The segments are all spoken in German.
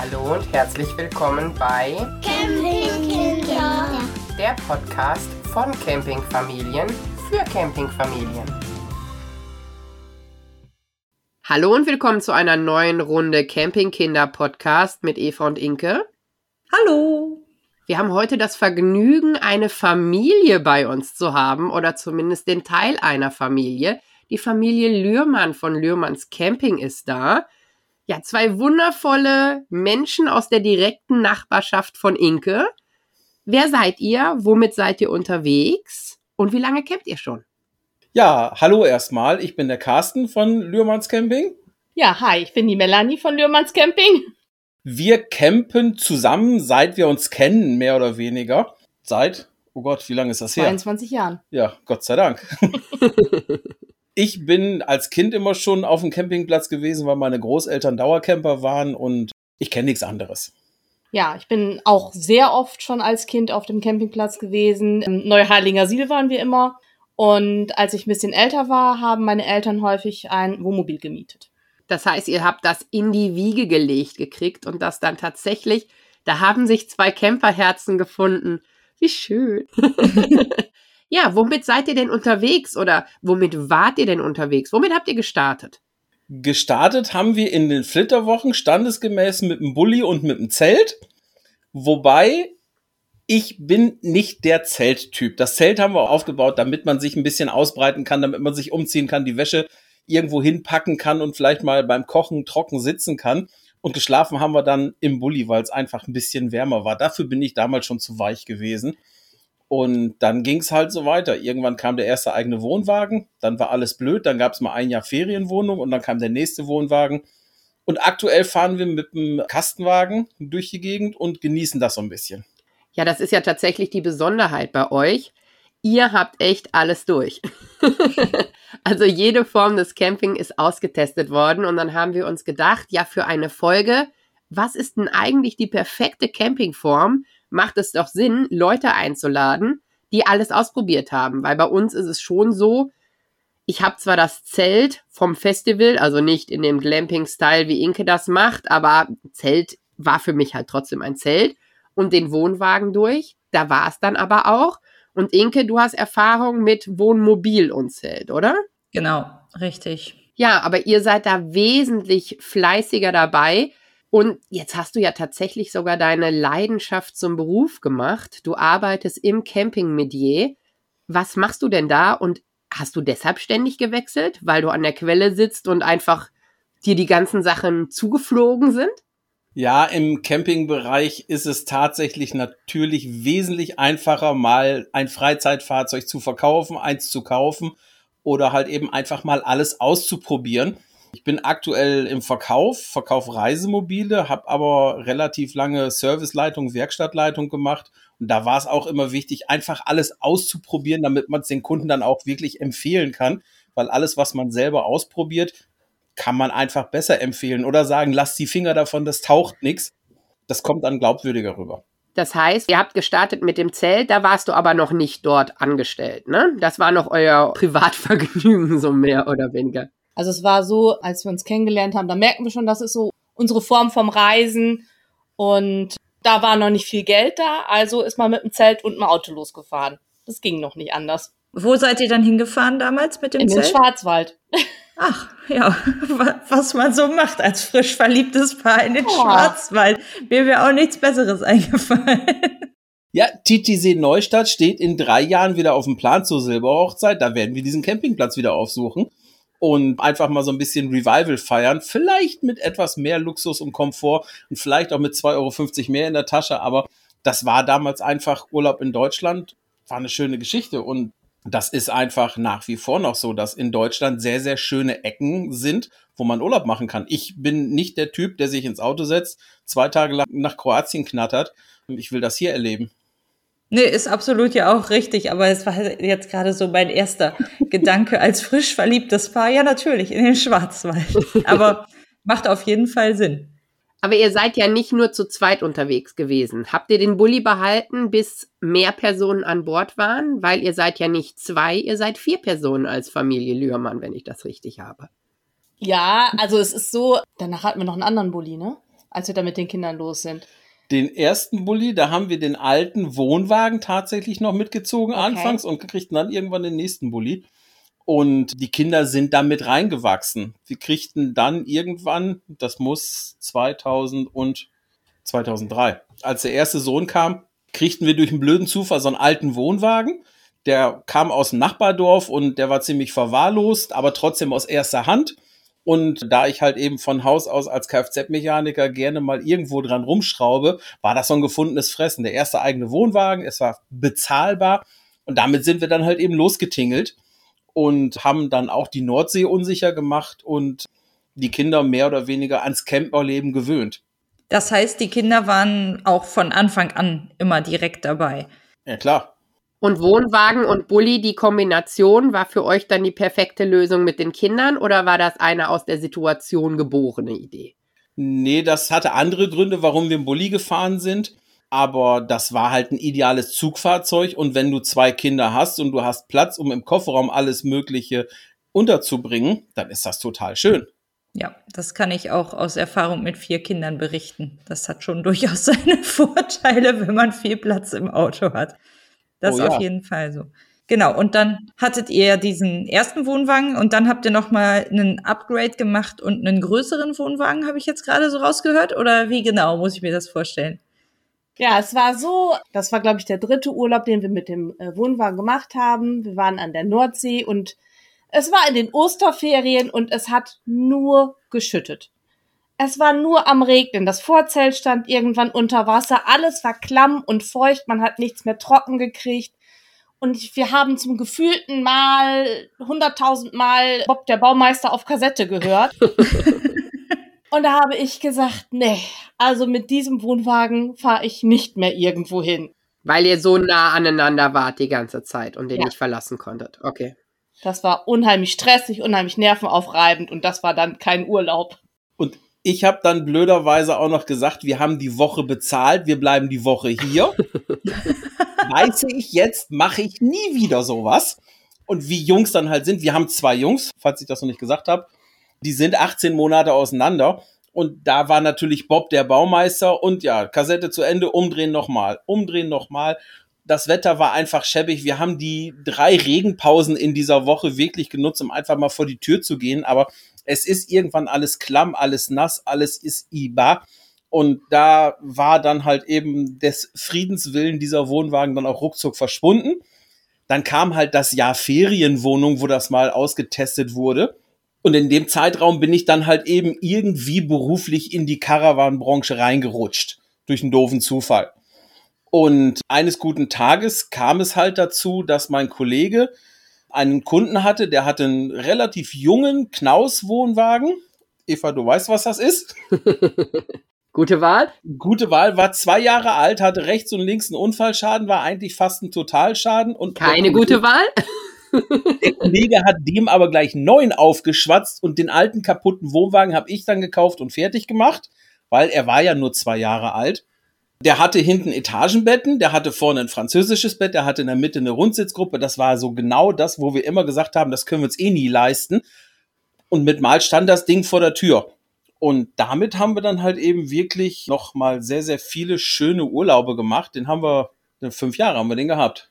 Hallo und herzlich willkommen bei Campingkinder. der Podcast von Campingfamilien für Campingfamilien. Hallo und willkommen zu einer neuen Runde Campingkinder Podcast mit Eva und Inke. Hallo. Wir haben heute das Vergnügen, eine Familie bei uns zu haben oder zumindest den Teil einer Familie. Die Familie Lührmann von Lührmanns Camping ist da. Ja, zwei wundervolle Menschen aus der direkten Nachbarschaft von Inke. Wer seid ihr? Womit seid ihr unterwegs? Und wie lange campt ihr schon? Ja, hallo erstmal. Ich bin der Carsten von Lührmanns Camping. Ja, hi, ich bin die Melanie von Lührmanns Camping. Wir campen zusammen, seit wir uns kennen, mehr oder weniger. Seit, oh Gott, wie lange ist das her? 22 Jahren. Ja, Gott sei Dank. ich bin als Kind immer schon auf dem Campingplatz gewesen, weil meine Großeltern Dauercamper waren und ich kenne nichts anderes. Ja, ich bin auch sehr oft schon als Kind auf dem Campingplatz gewesen. Im Neuheilinger Siel waren wir immer. Und als ich ein bisschen älter war, haben meine Eltern häufig ein Wohnmobil gemietet. Das heißt, ihr habt das in die Wiege gelegt gekriegt und das dann tatsächlich, da haben sich zwei Camperherzen gefunden. Wie schön. ja, womit seid ihr denn unterwegs oder womit wart ihr denn unterwegs? Womit habt ihr gestartet? Gestartet haben wir in den Flitterwochen standesgemäß mit dem Bulli und mit dem Zelt. Wobei ich bin nicht der Zelttyp. Das Zelt haben wir aufgebaut, damit man sich ein bisschen ausbreiten kann, damit man sich umziehen kann, die Wäsche irgendwo hinpacken kann und vielleicht mal beim Kochen trocken sitzen kann. Und geschlafen haben wir dann im Bulli, weil es einfach ein bisschen wärmer war. Dafür bin ich damals schon zu weich gewesen. Und dann ging es halt so weiter. Irgendwann kam der erste eigene Wohnwagen, dann war alles blöd, dann gab es mal ein Jahr Ferienwohnung und dann kam der nächste Wohnwagen. Und aktuell fahren wir mit dem Kastenwagen durch die Gegend und genießen das so ein bisschen. Ja, das ist ja tatsächlich die Besonderheit bei euch. Ihr habt echt alles durch. also jede Form des Camping ist ausgetestet worden und dann haben wir uns gedacht, ja, für eine Folge, was ist denn eigentlich die perfekte Campingform? Macht es doch Sinn, Leute einzuladen, die alles ausprobiert haben, weil bei uns ist es schon so, ich habe zwar das Zelt vom Festival, also nicht in dem Glamping-Style, wie Inke das macht, aber Zelt war für mich halt trotzdem ein Zelt und den Wohnwagen durch. Da war es dann aber auch. Und Inke, du hast Erfahrung mit Wohnmobil und Zelt, oder? Genau, richtig. Ja, aber ihr seid da wesentlich fleißiger dabei. Und jetzt hast du ja tatsächlich sogar deine Leidenschaft zum Beruf gemacht. Du arbeitest im Campingmedier. Was machst du denn da? Und hast du deshalb ständig gewechselt, weil du an der Quelle sitzt und einfach dir die ganzen Sachen zugeflogen sind? Ja, im Campingbereich ist es tatsächlich natürlich wesentlich einfacher, mal ein Freizeitfahrzeug zu verkaufen, eins zu kaufen oder halt eben einfach mal alles auszuprobieren. Ich bin aktuell im Verkauf, verkaufe Reisemobile, habe aber relativ lange Serviceleitung, Werkstattleitung gemacht. Und da war es auch immer wichtig, einfach alles auszuprobieren, damit man es den Kunden dann auch wirklich empfehlen kann. Weil alles, was man selber ausprobiert, kann man einfach besser empfehlen oder sagen, lass die Finger davon, das taucht nichts. Das kommt dann glaubwürdiger rüber. Das heißt, ihr habt gestartet mit dem Zelt, da warst du aber noch nicht dort angestellt, ne? Das war noch euer Privatvergnügen, so mehr oder weniger. Also es war so, als wir uns kennengelernt haben, da merken wir schon, das ist so unsere Form vom Reisen. Und da war noch nicht viel Geld da, also ist man mit dem Zelt und einem Auto losgefahren. Das ging noch nicht anders. Wo seid ihr dann hingefahren damals mit dem In Zelt? den Schwarzwald. Ach, ja, was man so macht als frisch verliebtes Paar in den Oh. Schwarzwald. Mir wäre auch nichts Besseres eingefallen. Ja, Titisee Neustadt steht in drei Jahren wieder auf dem Plan zur Silberhochzeit. Da werden wir diesen Campingplatz wieder aufsuchen und einfach mal so ein bisschen Revival feiern. Vielleicht mit etwas mehr Luxus und Komfort und vielleicht auch mit 2,50 Euro mehr in der Tasche. Aber das war damals einfach Urlaub in Deutschland. War eine schöne Geschichte und das ist einfach nach wie vor noch so, dass in Deutschland sehr, sehr schöne Ecken sind, wo man Urlaub machen kann. Ich bin nicht der Typ, der sich ins Auto setzt, zwei Tage lang nach Kroatien knattert. Ich will das hier erleben. Nee, ist absolut ja auch richtig, aber es war jetzt gerade so mein erster Gedanke als frisch verliebtes Paar. Ja, natürlich, in den Schwarzwald. Aber macht auf jeden Fall Sinn. Aber ihr seid ja nicht nur zu zweit unterwegs gewesen. Habt ihr den Bulli behalten, bis mehr Personen an Bord waren? Weil ihr seid ja nicht zwei, ihr seid vier Personen als Familie Lührmann, wenn ich das richtig habe. Ja, also es ist so, danach hatten wir noch einen anderen Bulli, ne? als wir da mit den Kindern los sind? Den ersten Bulli, da haben wir den alten Wohnwagen tatsächlich noch mitgezogen Okay. anfangs und kriegten dann irgendwann den nächsten Bulli. Und die Kinder sind damit reingewachsen. Wir kriegten dann irgendwann, das muss 2000 und 2003, als der erste Sohn kam, kriegten wir durch einen blöden Zufall so einen alten Wohnwagen. Der kam aus dem Nachbardorf und der war ziemlich verwahrlost, aber trotzdem aus erster Hand. Und da ich halt eben von Haus aus als Kfz-Mechaniker gerne mal irgendwo dran rumschraube, war das so ein gefundenes Fressen. Der erste eigene Wohnwagen, es war bezahlbar. Und damit sind wir dann halt eben losgetingelt und haben dann auch die Nordsee unsicher gemacht und die Kinder mehr oder weniger ans Camperleben gewöhnt. Das heißt, die Kinder waren auch von Anfang an immer direkt dabei. Ja, klar. Und Wohnwagen und Bulli, die Kombination, war für euch dann die perfekte Lösung mit den Kindern oder war das eine aus der Situation geborene Idee? Nee, das hatte andere Gründe, warum wir im Bulli gefahren sind. Aber das war halt ein ideales Zugfahrzeug. Und wenn du zwei Kinder hast und du hast Platz, um im Kofferraum alles Mögliche unterzubringen, dann ist das total schön. Ja, das kann ich auch aus Erfahrung mit vier Kindern berichten. Das hat schon durchaus seine Vorteile, wenn man viel Platz im Auto hat. Das Oh ist ja. auf jeden Fall so. Genau, und dann hattet ihr diesen ersten Wohnwagen und dann habt ihr noch mal einen Upgrade gemacht und einen größeren Wohnwagen, habe ich jetzt gerade so rausgehört? Oder wie genau muss ich mir das vorstellen? Ja, es war so, das war, glaube ich, der dritte Urlaub, den wir mit dem äh, Wohnwagen gemacht haben. Wir waren an der Nordsee und es war in den Osterferien und es hat nur geschüttet. Es war nur am Regnen. Das Vorzelt stand irgendwann unter Wasser. Alles war klamm und feucht. Man hat nichts mehr trocken gekriegt. Und wir haben zum gefühlten Mal, hunderttausend Mal Bob der Baumeister auf Kassette gehört. Und da habe ich gesagt, nee, also mit diesem Wohnwagen fahre ich nicht mehr irgendwo hin. Weil ihr so nah aneinander wart die ganze Zeit und den Ja. nicht verlassen konntet. Okay. Das war unheimlich stressig, unheimlich nervenaufreibend und das war dann kein Urlaub. Und ich habe dann blöderweise auch noch gesagt, wir haben die Woche bezahlt, wir bleiben die Woche hier. Weiß ich jetzt, mache ich nie wieder sowas. Und wie Jungs dann halt sind, wir haben zwei Jungs, falls ich das noch nicht gesagt habe, die sind 18 Monate auseinander. Und da war natürlich Bob der Baumeister und ja, Kassette zu Ende, umdrehen nochmal, umdrehen nochmal. Das Wetter war einfach schäbig. Wir haben die drei Regenpausen in dieser Woche wirklich genutzt, um einfach mal vor die Tür zu gehen. Aber es ist irgendwann alles klamm, alles nass, alles ist IBA. Und da war dann halt eben des Friedenswillen dieser Wohnwagen dann auch ruckzuck verschwunden. Dann kam halt das Jahr Ferienwohnung, wo das mal ausgetestet wurde. Und in dem Zeitraum bin ich dann halt eben irgendwie beruflich in die Caravan-Branche reingerutscht. Durch einen doofen Zufall. Und eines guten Tages kam es halt dazu, dass mein Kollege einen Kunden hatte, der hatte einen relativ jungen Knaus-Wohnwagen. Eva, du weißt, was das ist? Gute Wahl? Gute Wahl, war zwei Jahre alt, hatte rechts und links einen Unfallschaden, war eigentlich fast ein Totalschaden. Und Keine gute Wahl? Der Kollege hat dem aber gleich neun aufgeschwatzt und den alten kaputten Wohnwagen habe ich dann gekauft und fertig gemacht, weil er war ja nur zwei Jahre alt. Der hatte hinten Etagenbetten, der hatte vorne ein französisches Bett, der hatte in der Mitte eine Rundsitzgruppe. Das war so genau das, wo wir immer gesagt haben, das können wir uns eh nie leisten. Und mit Mal stand das Ding vor der Tür. Und damit haben wir dann halt eben wirklich noch mal sehr, sehr viele schöne Urlaube gemacht. Den haben wir, fünf Jahre haben wir den gehabt.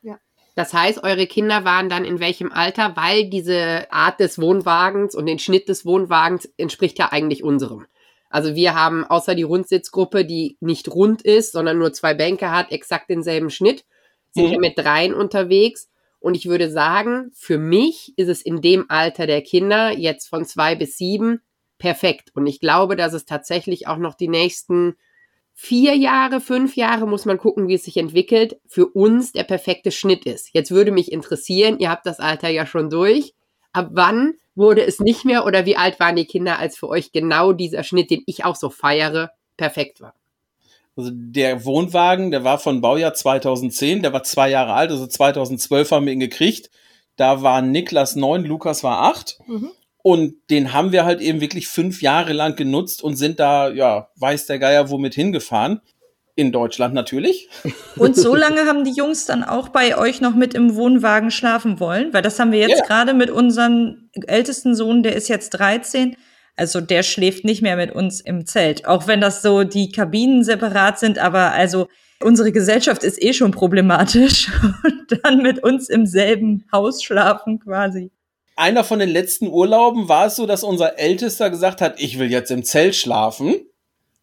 Das heißt, eure Kinder waren dann in welchem Alter? Weil diese Art des Wohnwagens und den Schnitt des Wohnwagens entspricht ja eigentlich unserem. Also wir haben außer die Rundsitzgruppe, die nicht rund ist, sondern nur zwei Bänke hat, exakt denselben Schnitt, sind Mhm. wir mit dreien unterwegs. Und ich würde sagen, für mich ist es in dem Alter der Kinder, jetzt von zwei bis sieben, perfekt. Und ich glaube, dass es tatsächlich auch noch die nächsten vier Jahre, fünf Jahre, muss man gucken, wie es sich entwickelt, für uns der perfekte Schnitt ist. Jetzt würde mich interessieren, ihr habt das Alter ja schon durch. Ab wann wurde es nicht mehr oder wie alt waren die Kinder, als für euch genau dieser Schnitt, den ich auch so feiere, perfekt war? Also der Wohnwagen, der war von Baujahr 2010, der war zwei Jahre alt, also 2012 haben wir ihn gekriegt. Da waren Niklas neun, Lukas war acht. Mhm. Und den haben wir halt eben wirklich fünf Jahre lang genutzt und sind da, ja, weiß der Geier womit hingefahren. In Deutschland natürlich. Und so lange haben die Jungs dann auch bei euch noch mit im Wohnwagen schlafen wollen, weil das haben wir jetzt Ja. gerade mit unserem ältesten Sohn, der ist jetzt 13, Also der schläft nicht mehr mit uns im Zelt, auch wenn das so die Kabinen separat sind, aber also unsere Gesellschaft ist eh schon problematisch und dann mit uns im selben Haus schlafen quasi. Einer von den letzten Urlauben war es so, dass unser Ältester gesagt hat, ich will jetzt im Zelt schlafen.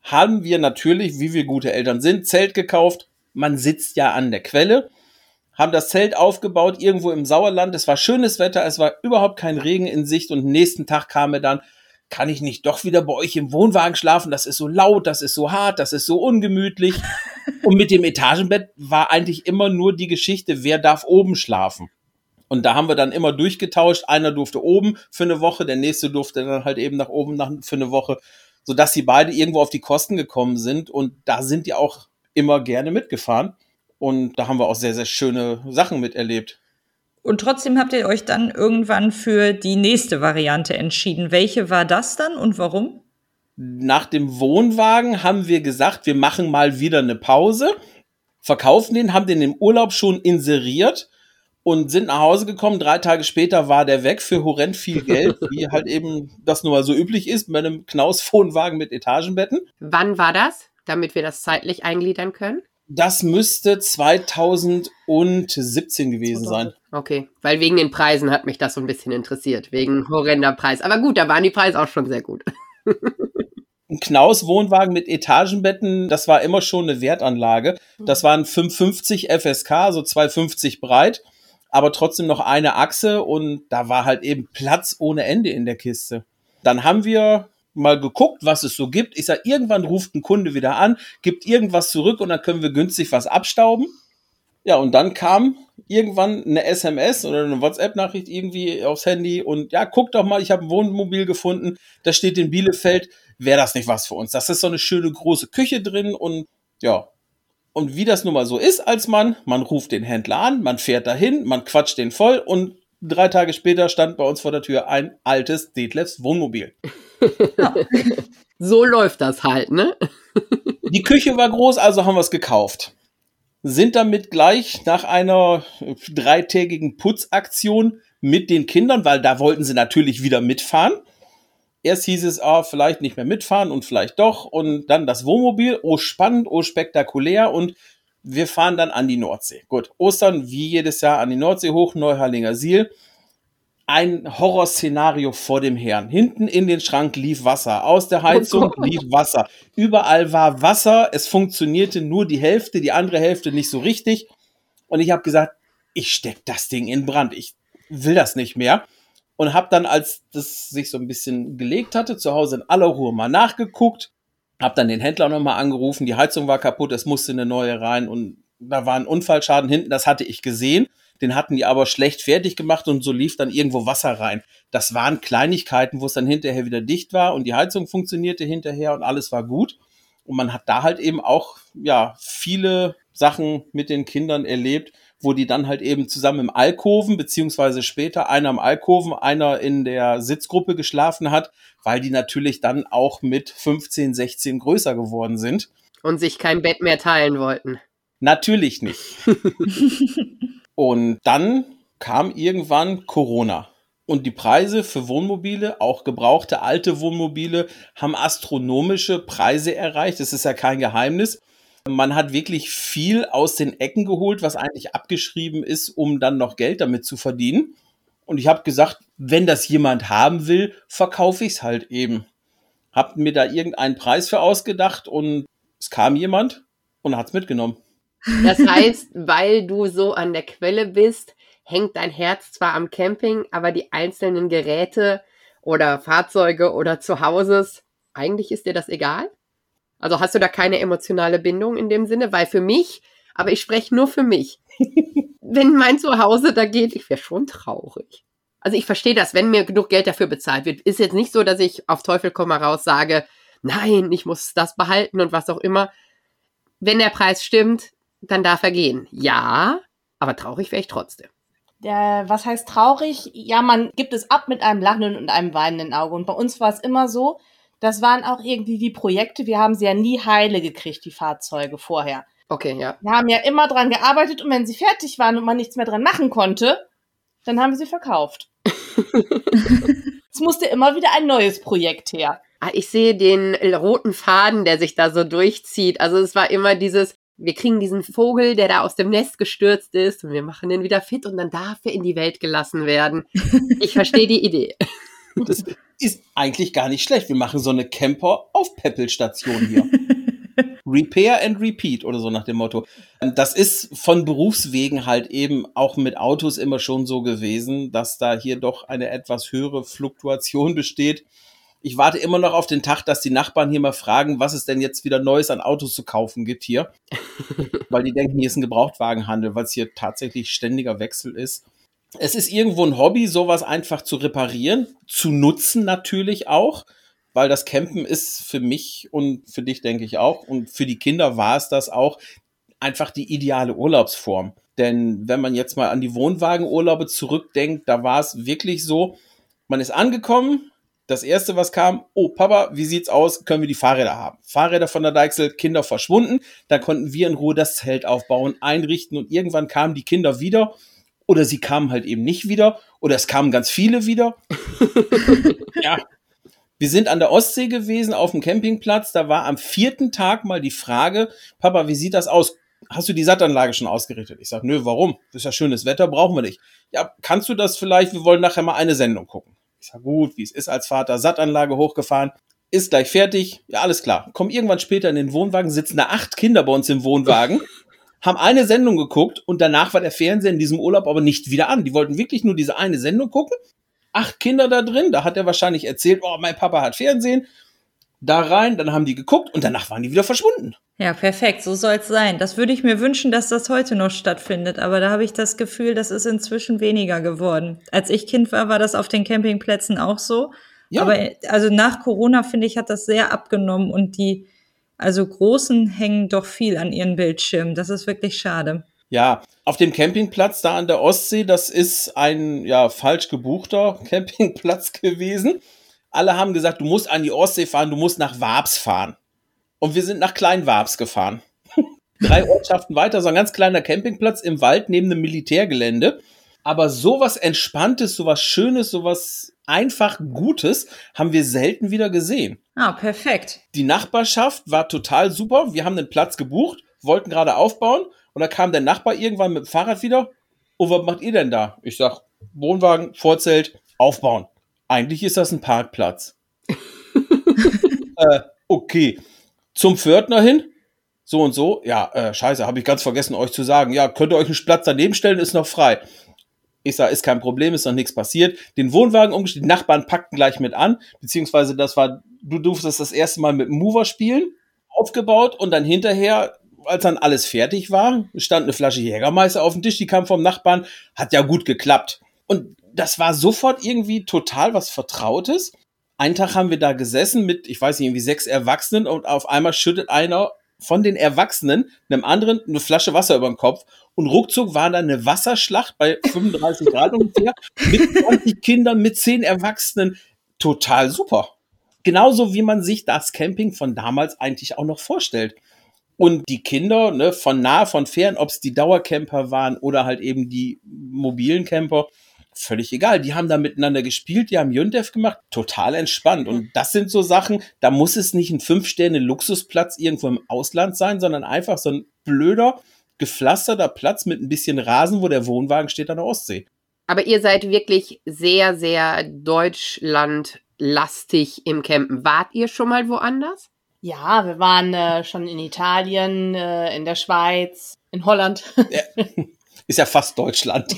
Haben wir natürlich, wie wir gute Eltern sind, Zelt gekauft. Man sitzt ja an der Quelle. Haben das Zelt aufgebaut irgendwo im Sauerland. Es war schönes Wetter, es war überhaupt kein Regen in Sicht und nächsten Tag kam er dann, kann ich nicht doch wieder bei euch im Wohnwagen schlafen? Das ist so laut, das ist so hart, das ist so ungemütlich. Und mit dem Etagenbett war eigentlich immer nur die Geschichte, wer darf oben schlafen. Und da haben wir dann immer durchgetauscht. Einer durfte oben für eine Woche, der nächste durfte dann halt eben nach oben nach, für eine Woche, sodass sie beide irgendwo auf die Kosten gekommen sind. Und da sind die auch immer gerne mitgefahren. Und da haben wir auch sehr, sehr schöne Sachen miterlebt. Und trotzdem habt ihr euch dann irgendwann für die nächste Variante entschieden. Welche war das dann und warum? Nach dem Wohnwagen haben wir gesagt, wir machen mal wieder eine Pause, verkaufen den, haben den im Urlaub schon inseriert und sind nach Hause gekommen. Drei Tage später war der weg für horrend viel Geld, wie halt eben das nun mal so üblich ist, bei einem Knaus-Wohnwagen mit Etagenbetten. Wann war das, damit wir das zeitlich eingliedern können? Das müsste 2017 gewesen sein. Okay, weil wegen den Preisen hat mich das so ein bisschen interessiert, wegen horrender Preis. Aber gut, da waren die Preise auch schon sehr gut. ein Knaus Wohnwagen mit Etagenbetten, das war immer schon eine Wertanlage. Das waren 550 FSK, so 250 breit aber trotzdem noch eine Achse und da war halt eben Platz ohne Ende in der Kiste. Dann haben wir mal geguckt, was es so gibt. Ich sag, irgendwann ruft ein Kunde wieder an, gibt irgendwas zurück und dann können wir günstig was abstauben. Ja, und dann kam irgendwann eine SMS oder eine WhatsApp-Nachricht irgendwie aufs Handy und ja, guck doch mal, ich habe ein Wohnmobil gefunden, da steht in Bielefeld, wäre das nicht was für uns? Das ist so eine schöne große Küche drin und ja, und wie das nun mal so ist als Mann, man ruft den Händler an, man fährt dahin, man quatscht den voll und drei Tage später stand bei uns vor der Tür ein altes Detlefs Wohnmobil. so läuft das halt, ne? Die Küche war groß, also haben wir es gekauft. Sind damit gleich nach einer dreitägigen Putzaktion mit den Kindern, weil da wollten sie natürlich wieder mitfahren Erst hieß es, ah, vielleicht nicht mehr mitfahren und vielleicht doch. Und dann das Wohnmobil, oh spannend, oh spektakulär. Und wir fahren dann an die Nordsee. Gut, Ostern wie jedes Jahr an die Nordsee hoch, Neuharlinger Siel. Ein Horrorszenario vor dem Herrn. Hinten in den Schrank lief Wasser. Aus der Heizung oh lief Wasser. Überall war Wasser. Es funktionierte nur die Hälfte, die andere Hälfte nicht so richtig. Und ich habe gesagt, ich steck das Ding in Brand. Ich will das nicht mehr und habe dann, als das sich so ein bisschen gelegt hatte, zu Hause in aller Ruhe mal nachgeguckt, habe dann den Händler nochmal angerufen, die Heizung war kaputt, es musste eine neue rein und da war ein Unfallschaden hinten, das hatte ich gesehen. Den hatten die aber schlecht fertig gemacht und so lief dann irgendwo Wasser rein. Das waren Kleinigkeiten, wo es dann hinterher wieder dicht war und die Heizung funktionierte hinterher und alles war gut. Und man hat da halt eben auch, ja, viele Sachen mit den Kindern erlebt, wo die dann halt eben zusammen im Alkoven, beziehungsweise später einer im Alkoven, einer in der Sitzgruppe geschlafen hat, weil die natürlich dann auch mit 15, 16 größer geworden sind. Und sich kein Bett mehr teilen wollten. Natürlich nicht. Und dann kam irgendwann Corona. Und die Preise für Wohnmobile, auch gebrauchte alte Wohnmobile, haben astronomische Preise erreicht. Das ist ja kein Geheimnis. Man hat wirklich viel aus den Ecken geholt, was eigentlich abgeschrieben ist, um dann noch Geld damit zu verdienen. Und ich habe gesagt, wenn das jemand haben will, verkaufe ich es halt eben. Hab mir da irgendeinen Preis für ausgedacht und es kam jemand und hat es mitgenommen. Das heißt, weil du so an der Quelle bist, hängt dein Herz zwar am Camping, aber die einzelnen Geräte oder Fahrzeuge oder Zuhauses, eigentlich ist dir das egal? Also hast du da keine emotionale Bindung in dem Sinne? Weil für mich, aber ich spreche nur für mich. wenn mein Zuhause da geht, ich wäre schon traurig. Also ich verstehe das, wenn mir genug Geld dafür bezahlt wird. Ist jetzt nicht so, dass ich auf Teufel komm raus sage, nein, ich muss das behalten und was auch immer. Wenn der Preis stimmt, dann darf er gehen. Ja, aber traurig wäre ich trotzdem. Der, was heißt traurig? Ja, man gibt es ab mit einem lachenden und einem weinenden Auge. Und bei uns war es immer so, das waren auch irgendwie wie Projekte. Wir haben sie ja nie heile gekriegt, die Fahrzeuge vorher. Okay, ja. Wir haben ja immer dran gearbeitet und wenn sie fertig waren und man nichts mehr dran machen konnte, dann haben wir sie verkauft. Es musste immer wieder ein neues Projekt her. Ah, ich sehe den roten Faden, der sich da so durchzieht. Also es war immer dieses, wir kriegen diesen Vogel, der da aus dem Nest gestürzt ist und wir machen den wieder fit und dann darf er in die Welt gelassen werden. Ich verstehe die Idee. Das ist eigentlich gar nicht schlecht. Wir machen so eine Camper-Aufpäppelstation hier. Repair and Repeat oder so nach dem Motto. Das ist von Berufswegen halt eben auch mit Autos immer schon so gewesen, dass da hier doch eine etwas höhere Fluktuation besteht. Ich warte immer noch auf den Tag, dass die Nachbarn hier mal fragen, was es denn jetzt wieder Neues an Autos zu kaufen gibt hier. weil die denken, hier ist ein Gebrauchtwagenhandel, weil es hier tatsächlich ständiger Wechsel ist. Es ist irgendwo ein Hobby, sowas einfach zu reparieren, zu nutzen natürlich auch, weil das Campen ist für mich und für dich denke ich auch und für die Kinder war es das auch einfach die ideale Urlaubsform. Denn wenn man jetzt mal an die Wohnwagenurlaube zurückdenkt, da war es wirklich so, man ist angekommen, das erste, was kam, oh Papa, wie sieht's aus? Können wir die Fahrräder haben? Fahrräder von der Deichsel, Kinder verschwunden. Da konnten wir in Ruhe das Zelt aufbauen, einrichten und irgendwann kamen die Kinder wieder oder sie kamen halt eben nicht wieder oder es kamen ganz viele wieder. ja. Wir sind an der Ostsee gewesen auf dem Campingplatz. Da war am vierten Tag mal die Frage, Papa, wie sieht das aus? Hast du die Sattanlage schon ausgerichtet? Ich sage, nö, warum? Das ist ja schönes Wetter, brauchen wir nicht. Ja, kannst du das vielleicht? Wir wollen nachher mal eine Sendung gucken. Ich sage, gut, wie es ist als Vater, Sattanlage hochgefahren, ist gleich fertig. Ja, alles klar. Komm irgendwann später in den Wohnwagen, sitzen da acht Kinder bei uns im Wohnwagen haben eine Sendung geguckt und danach war der Fernseher in diesem Urlaub aber nicht wieder an. Die wollten wirklich nur diese eine Sendung gucken. Acht Kinder da drin, da hat er wahrscheinlich erzählt, oh, mein Papa hat Fernsehen. Da rein, dann haben die geguckt und danach waren die wieder verschwunden. Ja, perfekt, so soll es sein. Das würde ich mir wünschen, dass das heute noch stattfindet, aber da habe ich das Gefühl, das ist inzwischen weniger geworden. Als ich Kind war, war das auf den Campingplätzen auch so. Ja. Aber also nach Corona, finde ich, hat das sehr abgenommen und die also Großen hängen doch viel an ihren Bildschirmen. Das ist wirklich schade. Ja, auf dem Campingplatz da an der Ostsee, das ist ein ja falsch gebuchter Campingplatz gewesen. Alle haben gesagt, du musst an die Ostsee fahren, du musst nach Wabs fahren. Und wir sind nach Kleinwabs gefahren. Drei Ortschaften weiter, so ein ganz kleiner Campingplatz im Wald neben einem Militärgelände. Aber sowas Entspanntes, sowas Schönes, sowas einfach Gutes haben wir selten wieder gesehen. Ah, perfekt. Die Nachbarschaft war total super. Wir haben den Platz gebucht, wollten gerade aufbauen und da kam der Nachbar irgendwann mit dem Fahrrad wieder. Und was macht ihr denn da? Ich sag, Wohnwagen, Vorzelt, aufbauen. Eigentlich ist das ein Parkplatz. äh, okay. Zum Pförtner hin, so und so. Ja, äh, scheiße, habe ich ganz vergessen, euch zu sagen. Ja, könnt ihr euch einen Platz daneben stellen, ist noch frei. Ich sage, ist kein Problem, ist noch nichts passiert. Den Wohnwagen umgestellt, die Nachbarn packten gleich mit an, beziehungsweise das war, du durftest das erste Mal mit dem Mover spielen, aufgebaut und dann hinterher, als dann alles fertig war, stand eine Flasche Jägermeister auf dem Tisch, die kam vom Nachbarn, hat ja gut geklappt. Und das war sofort irgendwie total was Vertrautes. Einen Tag haben wir da gesessen mit, ich weiß nicht, irgendwie sechs Erwachsenen und auf einmal schüttet einer von den Erwachsenen einem anderen eine Flasche Wasser über den Kopf und ruckzuck war da eine Wasserschlacht bei 35 Grad ungefähr mit 20 Kindern, mit 10 Erwachsenen. Total super. Genauso wie man sich das Camping von damals eigentlich auch noch vorstellt. Und die Kinder, ne, von nah, von fern, ob es die Dauercamper waren oder halt eben die mobilen Camper, völlig egal. Die haben da miteinander gespielt, die haben Jündev gemacht, total entspannt. Und das sind so Sachen, da muss es nicht ein Fünf-Sterne-Luxusplatz irgendwo im Ausland sein, sondern einfach so ein blöder, gepflasterter Platz mit ein bisschen Rasen, wo der Wohnwagen steht an der Ostsee. Aber ihr seid wirklich sehr, sehr deutschlandlastig im Campen. Wart ihr schon mal woanders? Ja, wir waren äh, schon in Italien, äh, in der Schweiz, in Holland. Ja, ist ja fast Deutschland.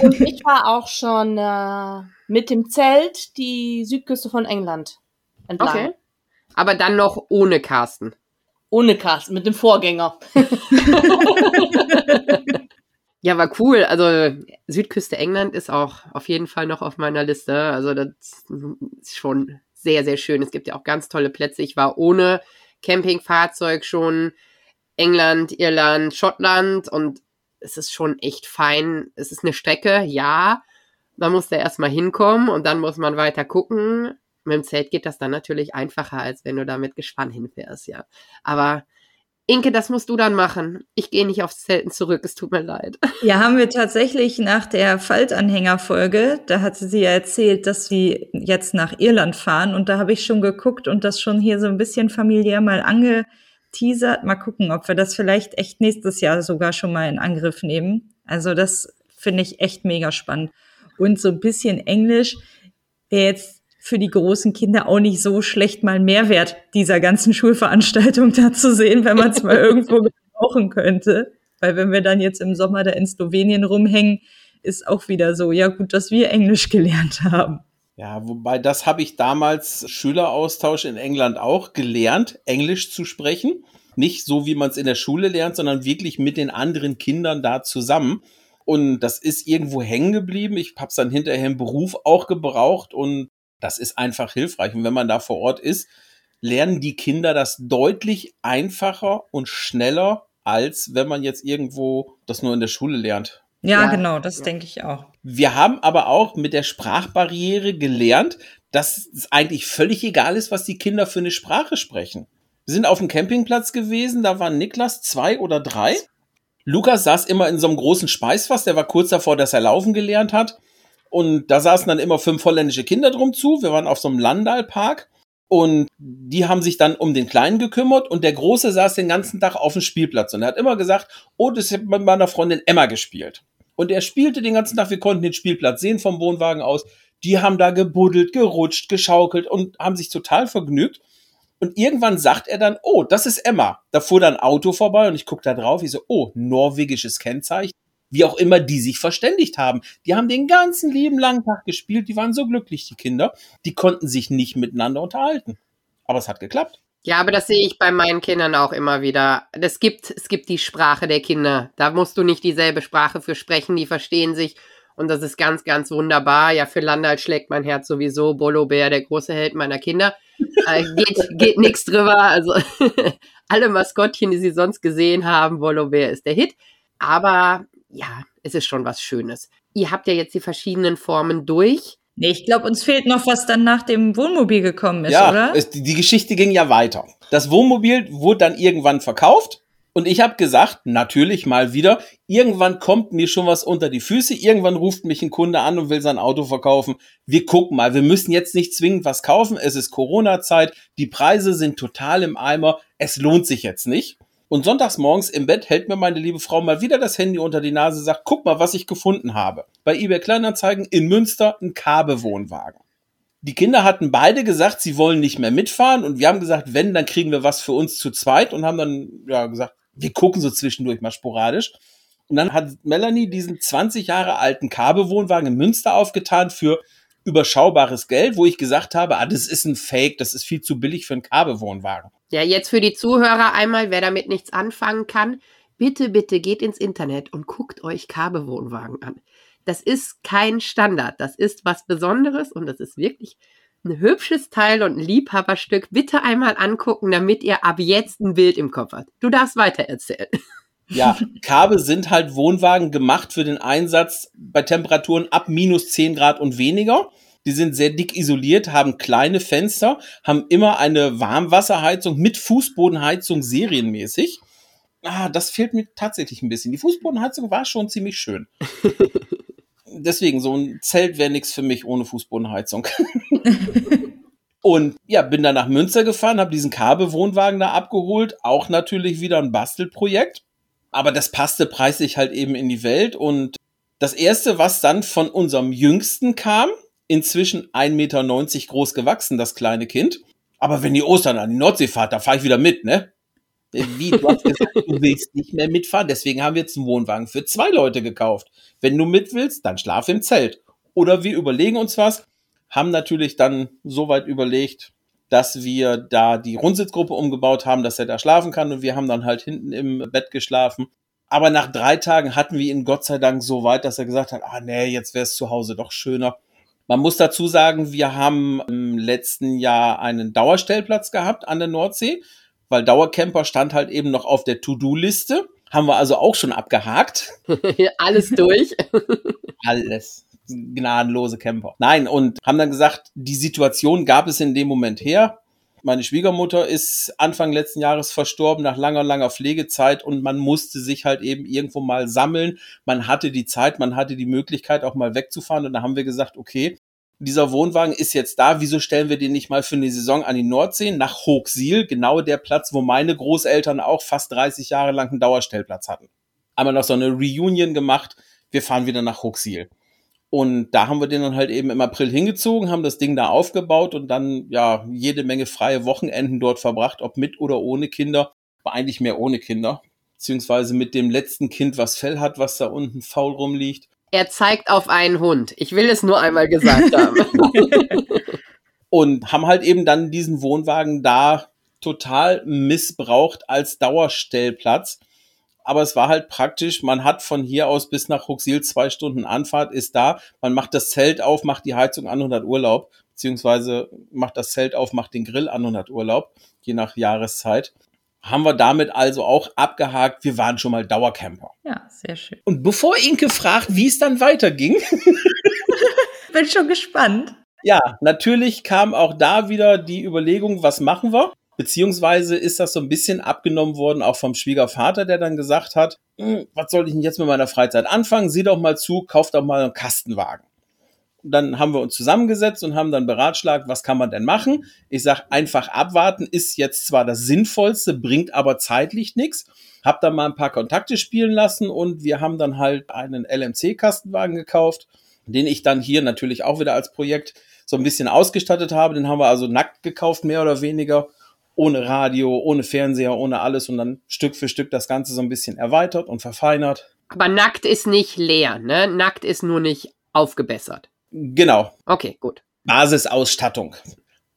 Und ich war auch schon äh, mit dem Zelt die Südküste von England entlang. Okay. Aber dann noch ohne Carsten. Ohne Carsten, mit dem Vorgänger. ja, war cool. Also Südküste England ist auch auf jeden Fall noch auf meiner Liste. Also das ist schon sehr, sehr schön. Es gibt ja auch ganz tolle Plätze. Ich war ohne Campingfahrzeug schon England, Irland, Schottland und es ist schon echt fein. Es ist eine Strecke, ja. Man muss da erstmal hinkommen und dann muss man weiter gucken. Mit dem Zelt geht das dann natürlich einfacher, als wenn du da mit Gespann hinfährst, ja. Aber Inke, das musst du dann machen. Ich gehe nicht aufs Zelten zurück, es tut mir leid. Ja, haben wir tatsächlich nach der Faltanhängerfolge, da hatte sie ja erzählt, dass sie jetzt nach Irland fahren und da habe ich schon geguckt und das schon hier so ein bisschen familiär mal angeteasert. Mal gucken, ob wir das vielleicht echt nächstes Jahr sogar schon mal in Angriff nehmen. Also das finde ich echt mega spannend. Und so ein bisschen Englisch wäre jetzt für die großen Kinder auch nicht so schlecht, mal Mehrwert dieser ganzen Schulveranstaltung da zu sehen, wenn man es mal irgendwo gebrauchen könnte. Weil wenn wir dann jetzt im Sommer da in Slowenien rumhängen, ist auch wieder so, ja gut, dass wir Englisch gelernt haben. Ja, wobei das habe ich damals Schüleraustausch in England auch gelernt, Englisch zu sprechen. Nicht so, wie man es in der Schule lernt, sondern wirklich mit den anderen Kindern da zusammen. Und das ist irgendwo hängen geblieben. Ich habe es dann hinterher im Beruf auch gebraucht und das ist einfach hilfreich. Und wenn man da vor Ort ist, lernen die Kinder das deutlich einfacher und schneller, als wenn man jetzt irgendwo das nur in der Schule lernt. Ja, ja. genau, das denke ich auch. Wir haben aber auch mit der Sprachbarriere gelernt, dass es eigentlich völlig egal ist, was die Kinder für eine Sprache sprechen. Wir sind auf dem Campingplatz gewesen, da waren Niklas zwei oder drei. Lukas saß immer in so einem großen Speisfass, der war kurz davor, dass er laufen gelernt hat. Und da saßen dann immer fünf holländische Kinder drum zu. Wir waren auf so einem Landalpark. Und die haben sich dann um den Kleinen gekümmert und der Große saß den ganzen Tag auf dem Spielplatz und er hat immer gesagt, oh, das hat mit meiner Freundin Emma gespielt. Und er spielte den ganzen Tag, wir konnten den Spielplatz sehen vom Wohnwagen aus. Die haben da gebuddelt, gerutscht, geschaukelt und haben sich total vergnügt. Und irgendwann sagt er dann, oh, das ist Emma. Da fuhr dann ein Auto vorbei und ich gucke da drauf, ich so, oh, norwegisches Kennzeichen wie auch immer die sich verständigt haben. Die haben den ganzen lieben langen Tag gespielt, die waren so glücklich, die Kinder. Die konnten sich nicht miteinander unterhalten. Aber es hat geklappt. Ja, aber das sehe ich bei meinen Kindern auch immer wieder. Es gibt, es gibt die Sprache der Kinder. Da musst du nicht dieselbe Sprache für sprechen, die verstehen sich. Und das ist ganz, ganz wunderbar. Ja, für Landal schlägt mein Herz sowieso. Bolo Bär, der große Held meiner Kinder. Äh, geht geht nichts drüber. Also alle Maskottchen, die sie sonst gesehen haben, Bolo Bär ist der Hit. Aber ja, es ist schon was Schönes. Ihr habt ja jetzt die verschiedenen Formen durch. Nee, ich glaube, uns fehlt noch, was dann nach dem Wohnmobil gekommen ist, ja, oder? Es, die Geschichte ging ja weiter. Das Wohnmobil wurde dann irgendwann verkauft. Und ich habe gesagt, natürlich mal wieder, irgendwann kommt mir schon was unter die Füße, irgendwann ruft mich ein Kunde an und will sein Auto verkaufen. Wir gucken mal, wir müssen jetzt nicht zwingend was kaufen, es ist Corona-Zeit, die Preise sind total im Eimer, es lohnt sich jetzt nicht. Und sonntags morgens im Bett hält mir meine liebe Frau mal wieder das Handy unter die Nase, sagt, guck mal, was ich gefunden habe. Bei eBay Kleinanzeigen in Münster ein Kabe-Wohnwagen. Die Kinder hatten beide gesagt, sie wollen nicht mehr mitfahren und wir haben gesagt, wenn, dann kriegen wir was für uns zu zweit und haben dann ja gesagt, wir gucken so zwischendurch mal sporadisch. Und dann hat Melanie diesen 20 Jahre alten Kabe-Wohnwagen in Münster aufgetan für überschaubares Geld, wo ich gesagt habe, ah, das ist ein Fake, das ist viel zu billig für einen Kabe-Wohnwagen. Ja, jetzt für die Zuhörer einmal, wer damit nichts anfangen kann, bitte, bitte geht ins Internet und guckt euch Kabewohnwagen an. Das ist kein Standard, das ist was Besonderes und das ist wirklich ein hübsches Teil und ein Liebhaberstück. Bitte einmal angucken, damit ihr ab jetzt ein Bild im Kopf habt. Du darfst weiter erzählen. Ja, Kabe sind halt Wohnwagen gemacht für den Einsatz bei Temperaturen ab minus 10 Grad und weniger. Die sind sehr dick isoliert, haben kleine Fenster, haben immer eine Warmwasserheizung mit Fußbodenheizung serienmäßig. Ah, das fehlt mir tatsächlich ein bisschen. Die Fußbodenheizung war schon ziemlich schön. Deswegen, so ein Zelt wäre nichts für mich ohne Fußbodenheizung. Und ja, bin dann nach Münster gefahren, habe diesen Kabelwohnwagen da abgeholt. Auch natürlich wieder ein Bastelprojekt. Aber das passte preislich halt eben in die Welt. Und das erste, was dann von unserem Jüngsten kam, inzwischen 1,90 Meter groß gewachsen, das kleine Kind. Aber wenn ihr Ostern an die Nordsee fahrt, da fahre ich wieder mit, ne? Wie, du hast gesagt, du willst nicht mehr mitfahren, deswegen haben wir jetzt einen Wohnwagen für zwei Leute gekauft. Wenn du mit willst, dann schlaf im Zelt. Oder wir überlegen uns was, haben natürlich dann soweit überlegt, dass wir da die Rundsitzgruppe umgebaut haben, dass er da schlafen kann und wir haben dann halt hinten im Bett geschlafen. Aber nach drei Tagen hatten wir ihn Gott sei Dank so weit, dass er gesagt hat, ah nee, jetzt wäre es zu Hause doch schöner. Man muss dazu sagen, wir haben im letzten Jahr einen Dauerstellplatz gehabt an der Nordsee, weil Dauercamper stand halt eben noch auf der To-Do-Liste. Haben wir also auch schon abgehakt. Alles durch. Alles. Gnadenlose Camper. Nein, und haben dann gesagt, die Situation gab es in dem Moment her. Meine Schwiegermutter ist Anfang letzten Jahres verstorben nach langer, langer Pflegezeit und man musste sich halt eben irgendwo mal sammeln. Man hatte die Zeit, man hatte die Möglichkeit auch mal wegzufahren und da haben wir gesagt, okay, dieser Wohnwagen ist jetzt da, wieso stellen wir den nicht mal für eine Saison an die Nordsee nach Hochsiel, genau der Platz, wo meine Großeltern auch fast 30 Jahre lang einen Dauerstellplatz hatten. Einmal noch so eine Reunion gemacht, wir fahren wieder nach Hochsiel. Und da haben wir den dann halt eben im April hingezogen, haben das Ding da aufgebaut und dann ja jede Menge freie Wochenenden dort verbracht, ob mit oder ohne Kinder. Aber eigentlich mehr ohne Kinder. Beziehungsweise mit dem letzten Kind, was Fell hat, was da unten faul rumliegt. Er zeigt auf einen Hund. Ich will es nur einmal gesagt haben. und haben halt eben dann diesen Wohnwagen da total missbraucht als Dauerstellplatz aber es war halt praktisch. Man hat von hier aus bis nach Huxil zwei Stunden Anfahrt, ist da. Man macht das Zelt auf, macht die Heizung an und hat Urlaub, beziehungsweise macht das Zelt auf, macht den Grill an und hat Urlaub, je nach Jahreszeit. Haben wir damit also auch abgehakt, wir waren schon mal Dauercamper. Ja, sehr schön. Und bevor Inke fragt, wie es dann weiterging. Bin schon gespannt. Ja, natürlich kam auch da wieder die Überlegung, was machen wir? Beziehungsweise ist das so ein bisschen abgenommen worden, auch vom Schwiegervater, der dann gesagt hat, hm, was soll ich denn jetzt mit meiner Freizeit anfangen? Sieh doch mal zu, kauf doch mal einen Kastenwagen. dann haben wir uns zusammengesetzt und haben dann beratschlagt, was kann man denn machen? Ich sage, einfach abwarten ist jetzt zwar das Sinnvollste, bringt aber zeitlich nichts. Hab dann mal ein paar Kontakte spielen lassen und wir haben dann halt einen LMC-Kastenwagen gekauft, den ich dann hier natürlich auch wieder als Projekt so ein bisschen ausgestattet habe. Den haben wir also nackt gekauft, mehr oder weniger ohne Radio, ohne Fernseher, ohne alles und dann Stück für Stück das Ganze so ein bisschen erweitert und verfeinert. Aber nackt ist nicht leer, ne? Nackt ist nur nicht aufgebessert. Genau. Okay, gut. Basisausstattung.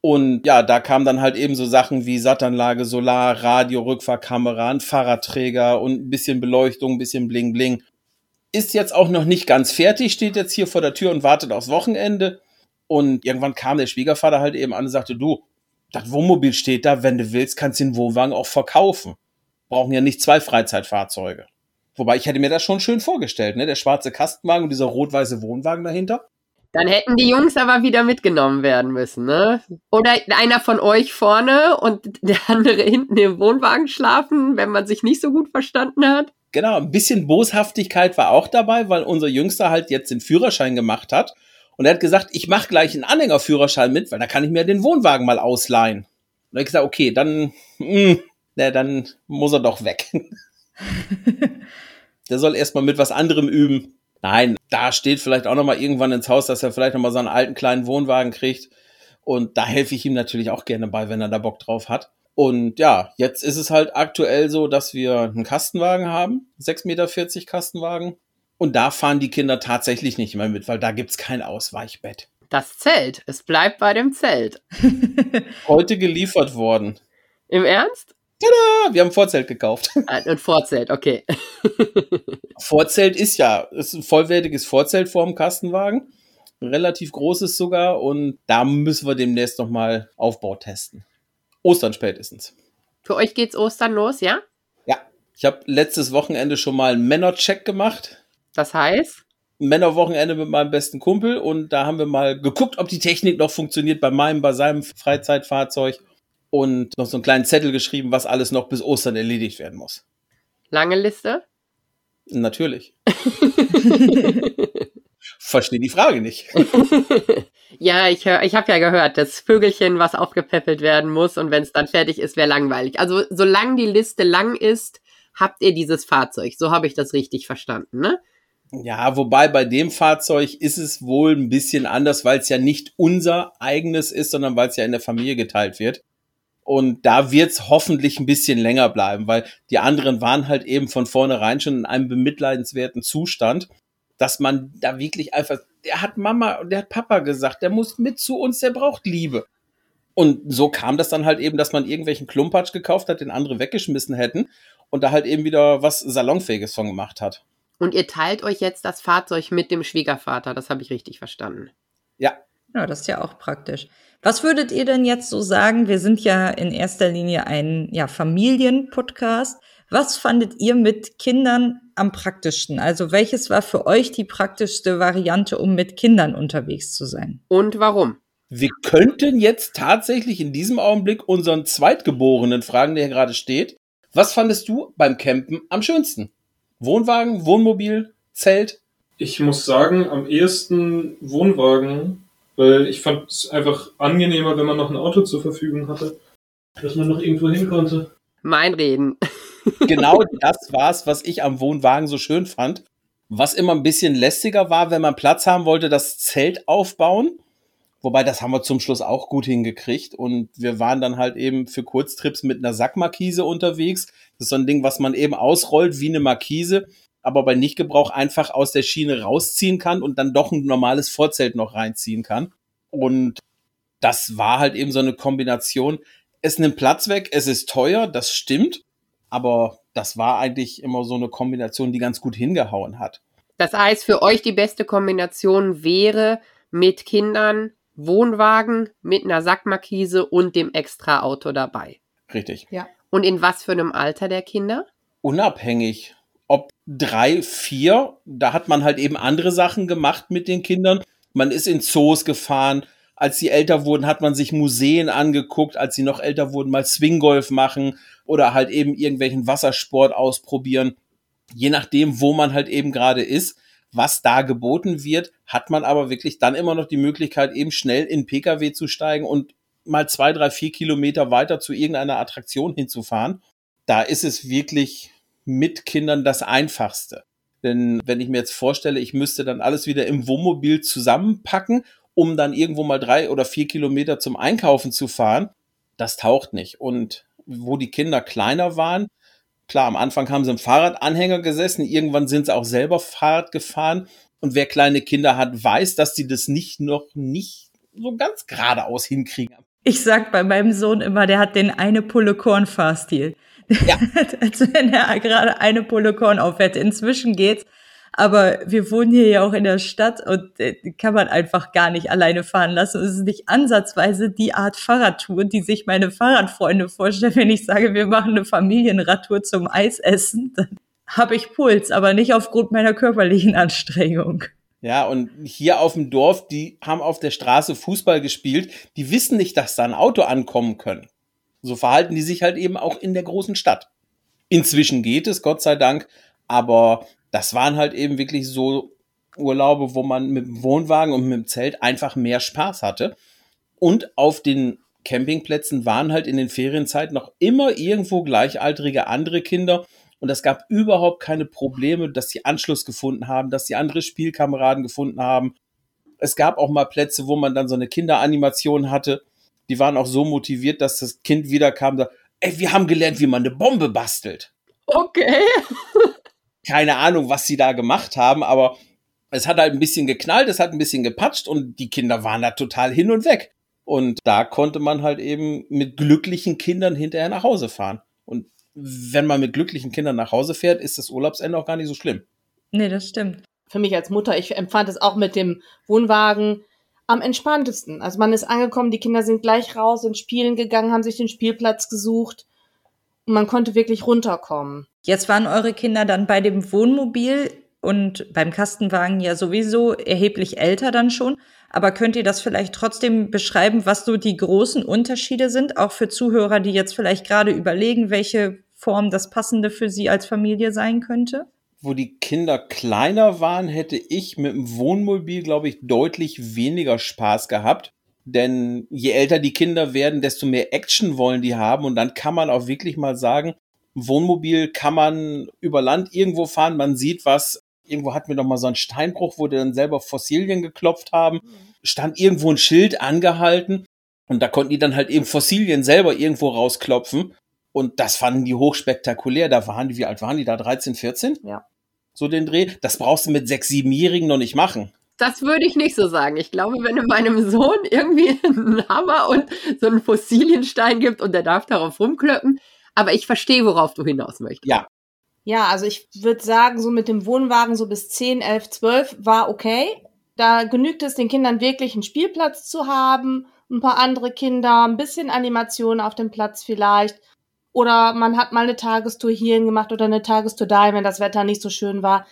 Und ja, da kamen dann halt eben so Sachen wie Sattanlage, Solar, Radio, Rückfahrkamera, ein Fahrradträger und ein bisschen Beleuchtung, ein bisschen Bling Bling. Ist jetzt auch noch nicht ganz fertig, steht jetzt hier vor der Tür und wartet aufs Wochenende. Und irgendwann kam der Schwiegervater halt eben an und sagte, du, das Wohnmobil steht da, wenn du willst, kannst du den Wohnwagen auch verkaufen. Brauchen ja nicht zwei Freizeitfahrzeuge. Wobei ich hätte mir das schon schön vorgestellt, ne? Der schwarze Kastenwagen und dieser rot-weiße Wohnwagen dahinter. Dann hätten die Jungs aber wieder mitgenommen werden müssen, ne? Oder einer von euch vorne und der andere hinten im Wohnwagen schlafen, wenn man sich nicht so gut verstanden hat. Genau, ein bisschen Boshaftigkeit war auch dabei, weil unser Jüngster halt jetzt den Führerschein gemacht hat und er hat gesagt, ich mache gleich einen Anhängerführerschein mit, weil da kann ich mir den Wohnwagen mal ausleihen. Und ich gesagt, okay, dann, mh, hm, na, dann muss er doch weg. Der soll erstmal mit was anderem üben. Nein, da steht vielleicht auch noch mal irgendwann ins Haus, dass er vielleicht noch mal so einen alten kleinen Wohnwagen kriegt. Und da helfe ich ihm natürlich auch gerne bei, wenn er da Bock drauf hat. Und ja, jetzt ist es halt aktuell so, dass wir einen Kastenwagen haben, 6,40 Meter Kastenwagen. Und da fahren die Kinder tatsächlich nicht mehr mit, weil da gibt's kein Ausweichbett. Das Zelt. Es bleibt bei dem Zelt. Heute geliefert worden. Im Ernst? Tada! Wir haben ein Vorzelt gekauft. Ein Vorzelt, okay. Vorzelt ist ja, ist ein vollwertiges Vorzelt vorm Kastenwagen. Ein relativ großes sogar. Und da müssen wir demnächst nochmal Aufbau testen. Ostern spätestens. Für euch geht's Ostern los, ja? Ja. Ich habe letztes Wochenende schon mal einen Männercheck gemacht. Das heißt? Männerwochenende mit meinem besten Kumpel und da haben wir mal geguckt, ob die Technik noch funktioniert bei meinem, bei seinem Freizeitfahrzeug und noch so einen kleinen Zettel geschrieben, was alles noch bis Ostern erledigt werden muss. Lange Liste? Natürlich. Verstehe die Frage nicht. ja, ich, ich habe ja gehört, das Vögelchen, was aufgepäppelt werden muss und wenn es dann fertig ist, wäre langweilig. Also solange die Liste lang ist, habt ihr dieses Fahrzeug. So habe ich das richtig verstanden, ne? Ja, wobei bei dem Fahrzeug ist es wohl ein bisschen anders, weil es ja nicht unser eigenes ist, sondern weil es ja in der Familie geteilt wird. Und da wird es hoffentlich ein bisschen länger bleiben, weil die anderen waren halt eben von vornherein schon in einem bemitleidenswerten Zustand, dass man da wirklich einfach, der hat Mama, der hat Papa gesagt, der muss mit zu uns, der braucht Liebe. Und so kam das dann halt eben, dass man irgendwelchen Klumpatsch gekauft hat, den andere weggeschmissen hätten und da halt eben wieder was Salonfähiges von gemacht hat. Und ihr teilt euch jetzt das Fahrzeug mit dem Schwiegervater, das habe ich richtig verstanden. Ja. Ja, das ist ja auch praktisch. Was würdet ihr denn jetzt so sagen? Wir sind ja in erster Linie ein ja, Familienpodcast. Was fandet ihr mit Kindern am praktischsten? Also welches war für euch die praktischste Variante, um mit Kindern unterwegs zu sein? Und warum? Wir könnten jetzt tatsächlich in diesem Augenblick unseren Zweitgeborenen fragen, der hier gerade steht. Was fandest du beim Campen am schönsten? Wohnwagen, Wohnmobil, Zelt? Ich muss sagen, am ehesten Wohnwagen, weil ich fand es einfach angenehmer, wenn man noch ein Auto zur Verfügung hatte, dass man noch irgendwo hin konnte. Mein Reden. genau das war's, was ich am Wohnwagen so schön fand. Was immer ein bisschen lästiger war, wenn man Platz haben wollte, das Zelt aufbauen. Wobei, das haben wir zum Schluss auch gut hingekriegt. Und wir waren dann halt eben für Kurztrips mit einer Sackmarkise unterwegs. Das ist so ein Ding, was man eben ausrollt wie eine Markise, aber bei Nichtgebrauch einfach aus der Schiene rausziehen kann und dann doch ein normales Vorzelt noch reinziehen kann. Und das war halt eben so eine Kombination. Es nimmt Platz weg, es ist teuer, das stimmt. Aber das war eigentlich immer so eine Kombination, die ganz gut hingehauen hat. Das heißt, für euch die beste Kombination wäre mit Kindern Wohnwagen mit einer Sackmarkise und dem Extra-Auto dabei. Richtig. Ja. Und in was für einem Alter der Kinder? Unabhängig. Ob drei, vier, da hat man halt eben andere Sachen gemacht mit den Kindern. Man ist in Zoos gefahren. Als sie älter wurden, hat man sich Museen angeguckt. Als sie noch älter wurden, mal Swinggolf machen oder halt eben irgendwelchen Wassersport ausprobieren. Je nachdem, wo man halt eben gerade ist was da geboten wird, hat man aber wirklich dann immer noch die Möglichkeit, eben schnell in Pkw zu steigen und mal zwei, drei, vier Kilometer weiter zu irgendeiner Attraktion hinzufahren. Da ist es wirklich mit Kindern das Einfachste. Denn wenn ich mir jetzt vorstelle, ich müsste dann alles wieder im Wohnmobil zusammenpacken, um dann irgendwo mal drei oder vier Kilometer zum Einkaufen zu fahren, das taucht nicht. Und wo die Kinder kleiner waren, Klar, am Anfang haben sie im Fahrradanhänger gesessen, irgendwann sind sie auch selber Fahrrad gefahren. Und wer kleine Kinder hat, weiß, dass die das nicht noch nicht so ganz geradeaus hinkriegen. Ich sag bei meinem Sohn immer, der hat den eine Pulle Korn Fahrstil. Ja. Als wenn er gerade eine Pulle Korn aufhätte. Inzwischen geht's. Aber wir wohnen hier ja auch in der Stadt und äh, kann man einfach gar nicht alleine fahren lassen. Es ist nicht ansatzweise die Art Fahrradtour, die sich meine Fahrradfreunde vorstellen, wenn ich sage, wir machen eine Familienradtour zum Eisessen. Dann habe ich Puls, aber nicht aufgrund meiner körperlichen Anstrengung. Ja, und hier auf dem Dorf, die haben auf der Straße Fußball gespielt, die wissen nicht, dass da ein Auto ankommen können. So verhalten die sich halt eben auch in der großen Stadt. Inzwischen geht es, Gott sei Dank, aber das waren halt eben wirklich so Urlaube, wo man mit dem Wohnwagen und mit dem Zelt einfach mehr Spaß hatte. Und auf den Campingplätzen waren halt in den Ferienzeiten noch immer irgendwo gleichaltrige andere Kinder. Und es gab überhaupt keine Probleme, dass sie Anschluss gefunden haben, dass sie andere Spielkameraden gefunden haben. Es gab auch mal Plätze, wo man dann so eine Kinderanimation hatte. Die waren auch so motiviert, dass das Kind wieder kam und sagt, ey, wir haben gelernt, wie man eine Bombe bastelt. Okay. keine Ahnung, was sie da gemacht haben, aber es hat halt ein bisschen geknallt, es hat ein bisschen gepatscht und die Kinder waren da total hin und weg. Und da konnte man halt eben mit glücklichen Kindern hinterher nach Hause fahren. Und wenn man mit glücklichen Kindern nach Hause fährt, ist das Urlaubsende auch gar nicht so schlimm. Nee, das stimmt. Für mich als Mutter, ich empfand es auch mit dem Wohnwagen am entspanntesten. Also man ist angekommen, die Kinder sind gleich raus, sind spielen gegangen, haben sich den Spielplatz gesucht man konnte wirklich runterkommen. Jetzt waren eure Kinder dann bei dem Wohnmobil und beim Kastenwagen ja sowieso erheblich älter dann schon. Aber könnt ihr das vielleicht trotzdem beschreiben, was so die großen Unterschiede sind, auch für Zuhörer, die jetzt vielleicht gerade überlegen, welche Form das passende für sie als Familie sein könnte? Wo die Kinder kleiner waren, hätte ich mit dem Wohnmobil, glaube ich, deutlich weniger Spaß gehabt. Denn je älter die Kinder werden, desto mehr Action wollen die haben. Und dann kann man auch wirklich mal sagen, Wohnmobil kann man über Land irgendwo fahren, man sieht was. Irgendwo hatten wir noch mal so einen Steinbruch, wo die dann selber Fossilien geklopft haben. Mhm. Stand irgendwo ein Schild angehalten und da konnten die dann halt eben Fossilien selber irgendwo rausklopfen. Und das fanden die hochspektakulär. Da waren die, wie alt waren die da? 13, 14? Ja. So den Dreh. Das brauchst du mit sechs, siebenjährigen noch nicht machen. Das würde ich nicht so sagen. Ich glaube, wenn du meinem Sohn irgendwie einen Hammer und so einen Fossilienstein gibt und der darf darauf rumklöppen, aber ich verstehe, worauf du hinaus möchtest. Ja. Ja, also ich würde sagen, so mit dem Wohnwagen so bis 10, 11, 12 war okay. Da genügt es den Kindern wirklich einen Spielplatz zu haben, ein paar andere Kinder, ein bisschen Animation auf dem Platz vielleicht. Oder man hat mal eine Tagestour hierhin gemacht oder eine Tagestour dahin, wenn das Wetter nicht so schön war.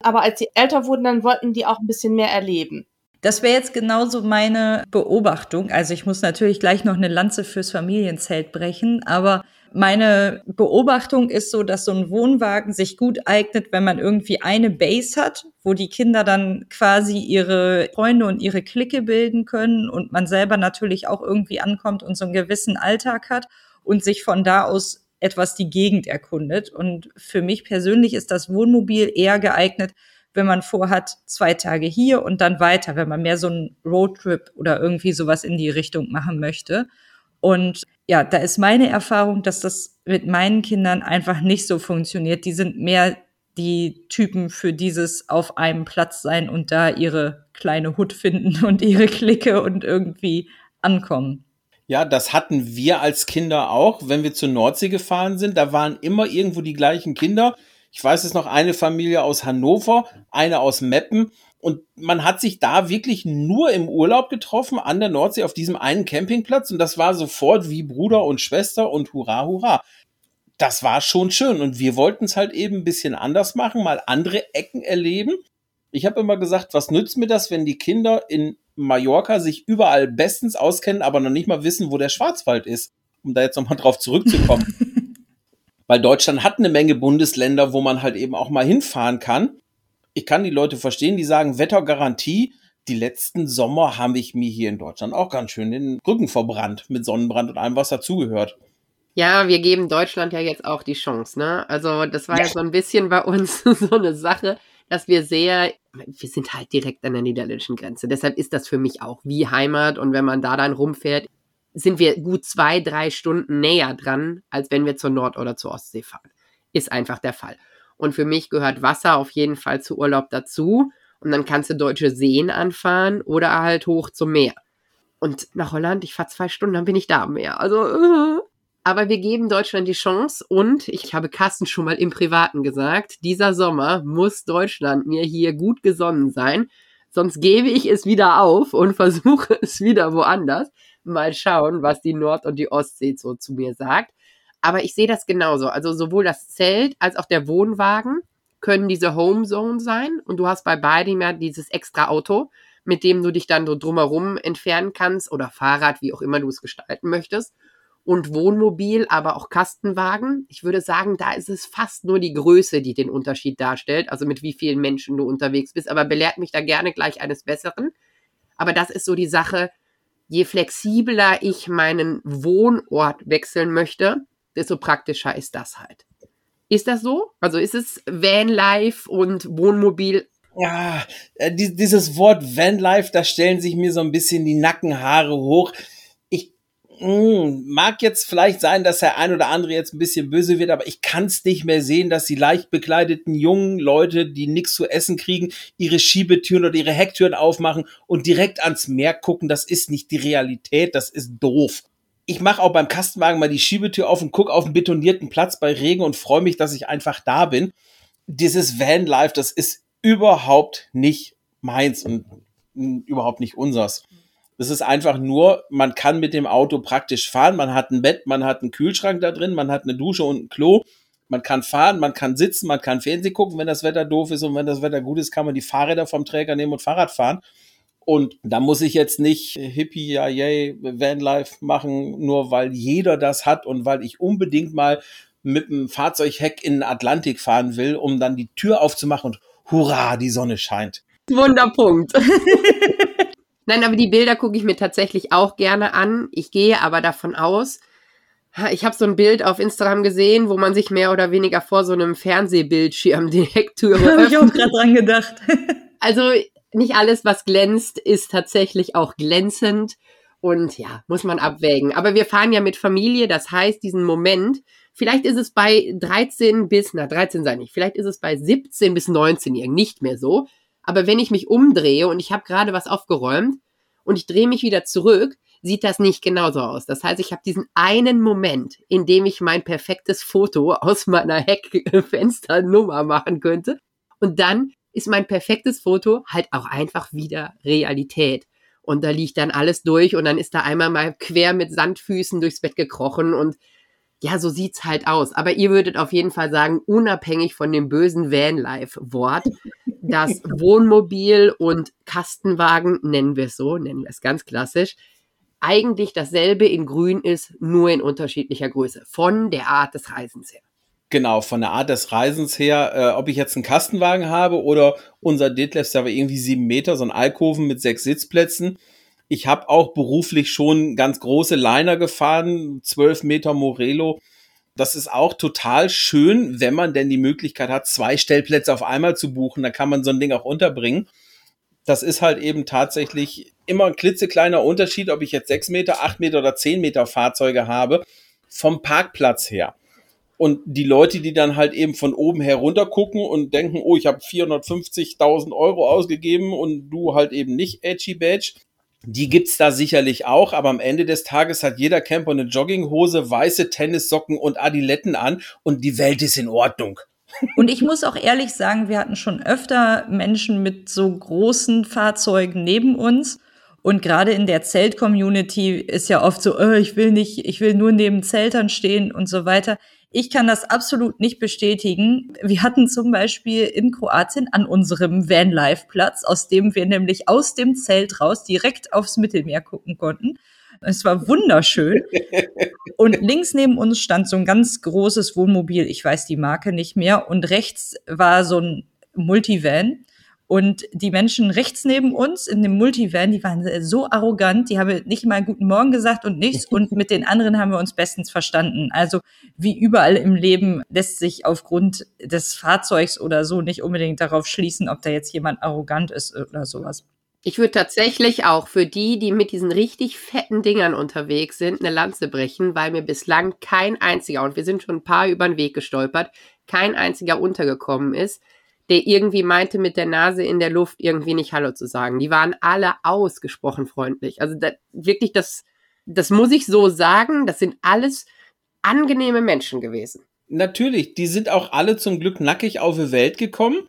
Aber als sie älter wurden, dann wollten die auch ein bisschen mehr erleben. Das wäre jetzt genauso meine Beobachtung. Also ich muss natürlich gleich noch eine Lanze fürs Familienzelt brechen, aber meine Beobachtung ist so, dass so ein Wohnwagen sich gut eignet, wenn man irgendwie eine Base hat, wo die Kinder dann quasi ihre Freunde und ihre Clique bilden können und man selber natürlich auch irgendwie ankommt und so einen gewissen Alltag hat und sich von da aus etwas die Gegend erkundet. Und für mich persönlich ist das Wohnmobil eher geeignet, wenn man vorhat, zwei Tage hier und dann weiter, wenn man mehr so einen Roadtrip oder irgendwie sowas in die Richtung machen möchte. Und ja, da ist meine Erfahrung, dass das mit meinen Kindern einfach nicht so funktioniert. Die sind mehr die Typen für dieses auf einem Platz sein und da ihre kleine Hut finden und ihre Clique und irgendwie ankommen. Ja, das hatten wir als Kinder auch, wenn wir zur Nordsee gefahren sind. Da waren immer irgendwo die gleichen Kinder. Ich weiß es noch, eine Familie aus Hannover, eine aus Meppen. Und man hat sich da wirklich nur im Urlaub getroffen an der Nordsee auf diesem einen Campingplatz. Und das war sofort wie Bruder und Schwester und hurra, hurra. Das war schon schön. Und wir wollten es halt eben ein bisschen anders machen, mal andere Ecken erleben. Ich habe immer gesagt, was nützt mir das, wenn die Kinder in Mallorca sich überall bestens auskennen, aber noch nicht mal wissen, wo der Schwarzwald ist, um da jetzt nochmal drauf zurückzukommen. Weil Deutschland hat eine Menge Bundesländer, wo man halt eben auch mal hinfahren kann ich kann die Leute verstehen, die sagen Wettergarantie. Die letzten Sommer habe ich mir hier in Deutschland auch ganz schön den Rücken verbrannt mit Sonnenbrand und allem, was dazugehört. Ja, wir geben Deutschland ja jetzt auch die Chance, ne? Also das war ja, ja so ein bisschen bei uns so eine Sache, dass wir sehr, wir sind halt direkt an der niederländischen Grenze. Deshalb ist das für mich auch wie Heimat. Und wenn man da dann rumfährt, sind wir gut zwei, drei Stunden näher dran, als wenn wir zur Nord- oder zur Ostsee fahren. Ist einfach der Fall. Und für mich gehört Wasser auf jeden Fall zu Urlaub dazu. Und dann kannst du deutsche Seen anfahren oder halt hoch zum Meer. Und nach Holland, ich fahre zwei Stunden, dann bin ich da am Meer. Also. aber wir geben Deutschland die Chance und ich habe Carsten schon mal im Privaten gesagt, dieser Sommer muss Deutschland mir hier gut gesonnen sein. Sonst gebe ich es wieder auf und versuche es wieder woanders. Mal schauen, was die Nord- und die Ostsee so zu mir sagt. Aber ich sehe das genauso. Also sowohl das Zelt als auch der Wohnwagen können diese Homezone sein. Und du hast bei beidem ja dieses extra Auto, mit dem du dich dann so drumherum entfernen kannst oder Fahrrad, wie auch immer du es gestalten möchtest. Und Wohnmobil, aber auch Kastenwagen. Ich würde sagen, da ist es fast nur die Größe, die den Unterschied darstellt. Also mit wie vielen Menschen du unterwegs bist. Aber belehrt mich da gerne gleich eines Besseren. Aber das ist so die Sache. Je flexibler ich meinen Wohnort wechseln möchte, desto praktischer ist das halt. Ist das so? Also ist es Vanlife und Wohnmobil? Ja, äh, dieses Wort Vanlife, da stellen sich mir so ein bisschen die Nackenhaare hoch. Mh, hm, mag jetzt vielleicht sein, dass der ein oder andere jetzt ein bisschen böse wird, aber ich kann es nicht mehr sehen, dass die leicht bekleideten jungen Leute, die nichts zu essen kriegen, ihre Schiebetüren oder ihre Hecktüren aufmachen und direkt ans Meer gucken. Das ist nicht die Realität, das ist doof ich mache auch beim Kastenwagen mal die Schiebetür auf und gucke auf einen betonierten Platz bei Regen und freue mich, dass ich einfach da bin. Dieses Vanlife, das ist überhaupt nicht meins und überhaupt nicht unsers. Das ist einfach nur, man kann mit dem Auto praktisch fahren. Man hat ein Bett, man hat einen Kühlschrank da drin, man hat eine Dusche und ein Klo. Man kann fahren, man kann sitzen, man kann Fernsehen gucken, wenn das Wetter doof ist und wenn das Wetter gut ist, kann man die Fahrräder vom Träger nehmen und Fahrrad fahren. Und da muss ich jetzt nicht Hippie, ja, yay, Vanlife machen, nur weil jeder das hat und weil ich unbedingt mal mit dem Fahrzeugheck in den Atlantik fahren will, um dann die Tür aufzumachen und hurra, die Sonne scheint. Wunderpunkt. Nein, aber die Bilder gucke ich mir tatsächlich auch gerne an. Ich gehe aber davon aus, ich habe so ein Bild auf Instagram gesehen, wo man sich mehr oder weniger vor so einem Fernsehbildschirm die Hecktüre öffnet. Habe ich auch gerade dran gedacht. Also nicht alles, was glänzt, ist tatsächlich auch glänzend. Und ja, muss man abwägen. Aber wir fahren ja mit Familie, das heißt, diesen Moment, vielleicht ist es bei 13 bis, na 13 sei nicht, vielleicht ist es bei 17 bis 19-Jährigen nicht mehr so. Aber wenn ich mich umdrehe und ich habe gerade was aufgeräumt und ich drehe mich wieder zurück, sieht das nicht genauso aus. Das heißt, ich habe diesen einen Moment, in dem ich mein perfektes Foto aus meiner Heckfensternummer machen könnte. Und dann ist mein perfektes Foto halt auch einfach wieder Realität. Und da liegt dann alles durch und dann ist da einmal mal quer mit Sandfüßen durchs Bett gekrochen und ja, so sieht's halt aus. Aber ihr würdet auf jeden Fall sagen, unabhängig von dem bösen Vanlife-Wort, das Wohnmobil und Kastenwagen, nennen wir es so, nennen wir es ganz klassisch, eigentlich dasselbe in Grün ist, nur in unterschiedlicher Größe, von der Art des Reisens her. Genau, von der Art des Reisens her, äh, ob ich jetzt einen Kastenwagen habe oder unser Detlef, der war irgendwie sieben Meter, so ein Alkoven mit sechs Sitzplätzen. Ich habe auch beruflich schon ganz große Liner gefahren, zwölf Meter Morelo. Das ist auch total schön, wenn man denn die Möglichkeit hat, zwei Stellplätze auf einmal zu buchen. Da kann man so ein Ding auch unterbringen. Das ist halt eben tatsächlich immer ein klitzekleiner Unterschied, ob ich jetzt sechs Meter, acht Meter oder zehn Meter Fahrzeuge habe, vom Parkplatz her. Und die Leute, die dann halt eben von oben herunter gucken und denken, oh, ich habe 450.000 Euro ausgegeben und du halt eben nicht Edgy Badge, die gibt's da sicherlich auch, aber am Ende des Tages hat jeder Camper eine Jogginghose, weiße Tennissocken und Adiletten an und die Welt ist in Ordnung. Und ich muss auch ehrlich sagen, wir hatten schon öfter Menschen mit so großen Fahrzeugen neben uns. Und gerade in der Zelt-Community ist ja oft so, oh, ich will nicht, ich will nur neben Zeltern stehen und so weiter. Ich kann das absolut nicht bestätigen. Wir hatten zum Beispiel in Kroatien an unserem Vanlife-Platz, aus dem wir nämlich aus dem Zelt raus direkt aufs Mittelmeer gucken konnten. Es war wunderschön. Und links neben uns stand so ein ganz großes Wohnmobil. Ich weiß die Marke nicht mehr. Und rechts war so ein Multivan. Und die Menschen rechts neben uns in dem Multivan, die waren so arrogant, die haben nicht mal guten Morgen gesagt und nichts. Und mit den anderen haben wir uns bestens verstanden. Also wie überall im Leben lässt sich aufgrund des Fahrzeugs oder so nicht unbedingt darauf schließen, ob da jetzt jemand arrogant ist oder sowas. Ich würde tatsächlich auch für die, die mit diesen richtig fetten Dingern unterwegs sind, eine Lanze brechen, weil mir bislang kein einziger, und wir sind schon ein paar über den Weg gestolpert, kein einziger untergekommen ist, der irgendwie meinte, mit der Nase in der Luft irgendwie nicht Hallo zu sagen. Die waren alle ausgesprochen freundlich. Also da, wirklich, das, das muss ich so sagen, das sind alles angenehme Menschen gewesen. Natürlich, die sind auch alle zum Glück nackig auf die Welt gekommen.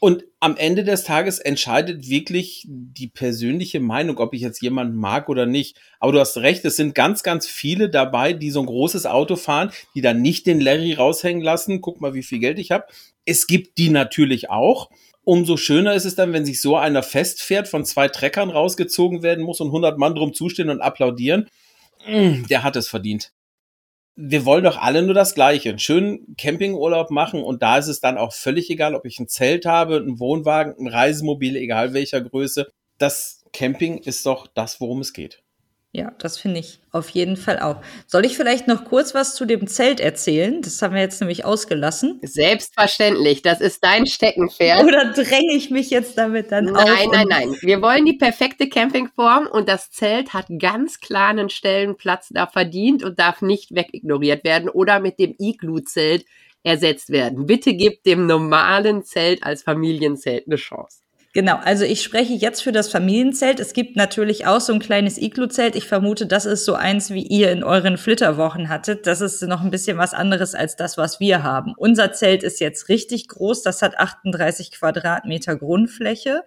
Und am Ende des Tages entscheidet wirklich die persönliche Meinung, ob ich jetzt jemanden mag oder nicht. Aber du hast recht, es sind ganz, ganz viele dabei, die so ein großes Auto fahren, die dann nicht den Larry raushängen lassen. Guck mal, wie viel Geld ich habe. Es gibt die natürlich auch. Umso schöner ist es dann, wenn sich so einer festfährt, von zwei Treckern rausgezogen werden muss und 100 Mann drum zustehen und applaudieren. Mm, der hat es verdient wir wollen doch alle nur das Gleiche. Einen schönen Campingurlaub machen und da ist es dann auch völlig egal, ob ich ein Zelt habe, einen Wohnwagen, ein Reisemobil, egal welcher Größe. Das Camping ist doch das, worum es geht. Ja, das finde ich auf jeden Fall auch. Soll ich vielleicht noch kurz was zu dem Zelt erzählen? Das haben wir jetzt nämlich ausgelassen. Selbstverständlich, das ist dein Steckenpferd. Oder dränge ich mich jetzt damit dann nein, auf? Nein, nein, nein. Wir wollen die perfekte Campingform und das Zelt hat ganz klar einen Stellenplatz da verdient und darf nicht wegignoriert werden oder mit dem Iglu-Zelt ersetzt werden. Bitte gib dem normalen Zelt als Familienzelt eine Chance. Genau, also ich spreche jetzt für das Familienzelt. Es gibt natürlich auch so ein kleines Iglu-Zelt. Ich vermute, das ist so eins, wie ihr in euren Flitterwochen hattet. Das ist noch ein bisschen was anderes als das, was wir haben. Unser Zelt ist jetzt richtig groß. Das hat 38 Quadratmeter Grundfläche.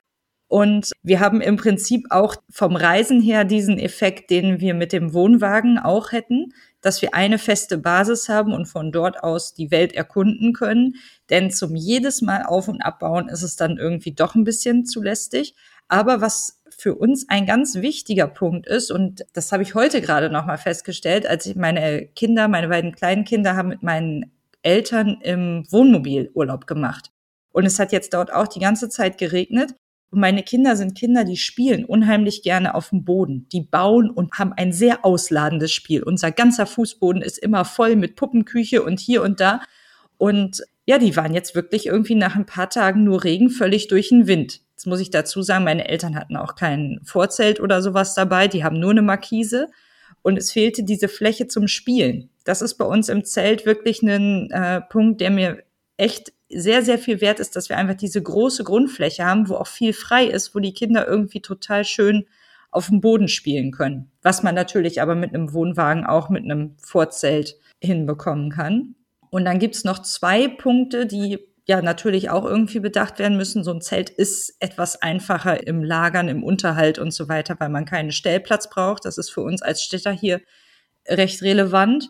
Und wir haben im Prinzip auch vom Reisen her diesen Effekt, den wir mit dem Wohnwagen auch hätten dass wir eine feste Basis haben und von dort aus die Welt erkunden können. Denn zum jedes Mal auf und abbauen ist es dann irgendwie doch ein bisschen zu lästig. Aber was für uns ein ganz wichtiger Punkt ist, und das habe ich heute gerade nochmal festgestellt, als ich meine Kinder, meine beiden kleinen Kinder haben mit meinen Eltern im Wohnmobil Urlaub gemacht. Und es hat jetzt dort auch die ganze Zeit geregnet. Und meine Kinder sind Kinder, die spielen unheimlich gerne auf dem Boden. Die bauen und haben ein sehr ausladendes Spiel. Unser ganzer Fußboden ist immer voll mit Puppenküche und hier und da. Und ja, die waren jetzt wirklich irgendwie nach ein paar Tagen nur Regen völlig durch den Wind. Jetzt muss ich dazu sagen, meine Eltern hatten auch kein Vorzelt oder sowas dabei. Die haben nur eine Markise. Und es fehlte diese Fläche zum Spielen. Das ist bei uns im Zelt wirklich ein äh, Punkt, der mir echt sehr, sehr viel wert ist, dass wir einfach diese große Grundfläche haben, wo auch viel frei ist, wo die Kinder irgendwie total schön auf dem Boden spielen können. Was man natürlich aber mit einem Wohnwagen auch mit einem Vorzelt hinbekommen kann. Und dann gibt's noch zwei Punkte, die ja natürlich auch irgendwie bedacht werden müssen. So ein Zelt ist etwas einfacher im Lagern, im Unterhalt und so weiter, weil man keinen Stellplatz braucht. Das ist für uns als Städter hier recht relevant.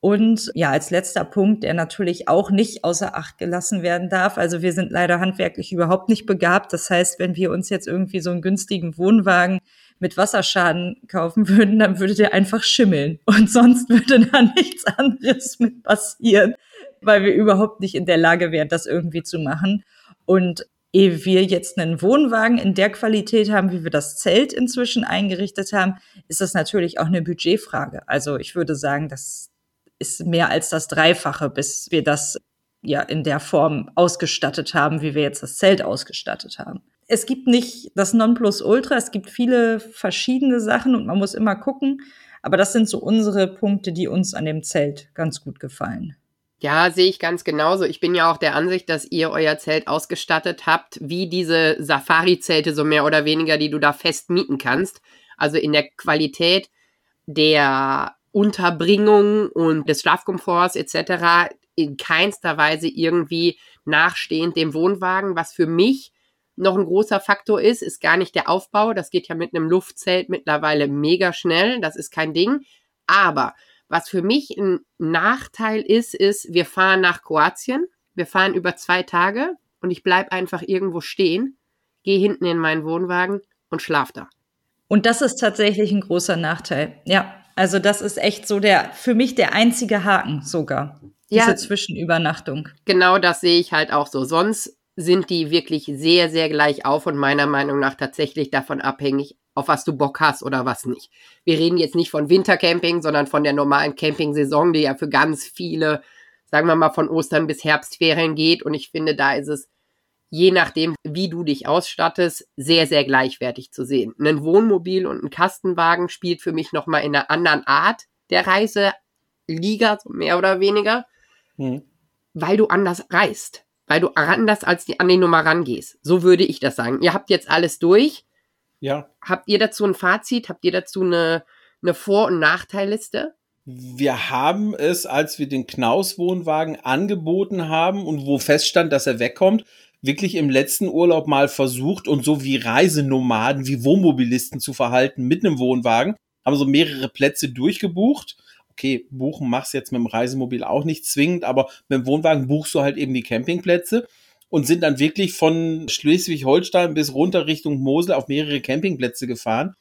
Und ja, als letzter Punkt, der natürlich auch nicht außer Acht gelassen werden darf. Also wir sind leider handwerklich überhaupt nicht begabt. Das heißt, wenn wir uns jetzt irgendwie so einen günstigen Wohnwagen mit Wasserschaden kaufen würden, dann würde der einfach schimmeln. Und sonst würde da nichts anderes mit passieren, weil wir überhaupt nicht in der Lage wären, das irgendwie zu machen. Und ehe wir jetzt einen Wohnwagen in der Qualität haben, wie wir das Zelt inzwischen eingerichtet haben, ist das natürlich auch eine Budgetfrage. Also ich würde sagen, das ist mehr als das Dreifache, bis wir das ja in der Form ausgestattet haben, wie wir jetzt das Zelt ausgestattet haben. Es gibt nicht das Nonplusultra, es gibt viele verschiedene Sachen und man muss immer gucken. Aber das sind so unsere Punkte, die uns an dem Zelt ganz gut gefallen. Ja, sehe ich ganz genauso. Ich bin ja auch der Ansicht, dass ihr euer Zelt ausgestattet habt, wie diese Safari-Zelte so mehr oder weniger, die du da fest mieten kannst. Also in der Qualität der Unterbringung und des Schlafkomforts etc. in keinster Weise irgendwie nachstehend dem Wohnwagen. Was für mich noch ein großer Faktor ist, ist gar nicht der Aufbau. Das geht ja mit einem Luftzelt mittlerweile mega schnell. Das ist kein Ding. Aber was für mich ein Nachteil ist, ist, wir fahren nach Kroatien, wir fahren über zwei Tage und ich bleibe einfach irgendwo stehen, gehe hinten in meinen Wohnwagen und schlaf da. Und das ist tatsächlich ein großer Nachteil. Ja, also das ist echt so der, für mich der einzige Haken sogar. Diese ja, Zwischenübernachtung. Genau das sehe ich halt auch so. Sonst sind die wirklich sehr, sehr gleich auf und meiner Meinung nach tatsächlich davon abhängig, auf was du Bock hast oder was nicht. Wir reden jetzt nicht von Wintercamping, sondern von der normalen Camping-Saison, die ja für ganz viele, sagen wir mal, von Ostern bis Herbstferien geht. Und ich finde, da ist es, je nachdem, wie du dich ausstattest, sehr, sehr gleichwertig zu sehen. Ein Wohnmobil und ein Kastenwagen spielt für mich nochmal in einer anderen Art der Reiseliga, so mehr oder weniger, mhm. weil du anders reist. Weil du anders als die, an die Nummer rangehst. So würde ich das sagen. Ihr habt jetzt alles durch ja. Habt ihr dazu ein Fazit? Habt ihr dazu eine, eine Vor- und Nachteilliste? Wir haben es, als wir den Knaus-Wohnwagen angeboten haben und wo feststand, dass er wegkommt, wirklich im letzten Urlaub mal versucht und so wie Reisenomaden, wie Wohnmobilisten zu verhalten mit einem Wohnwagen. Haben so mehrere Plätze durchgebucht. Okay, buchen machst jetzt mit dem Reisemobil auch nicht zwingend, aber mit dem Wohnwagen buchst du halt eben die Campingplätze und sind dann wirklich von Schleswig-Holstein bis runter Richtung Mosel auf mehrere Campingplätze gefahren.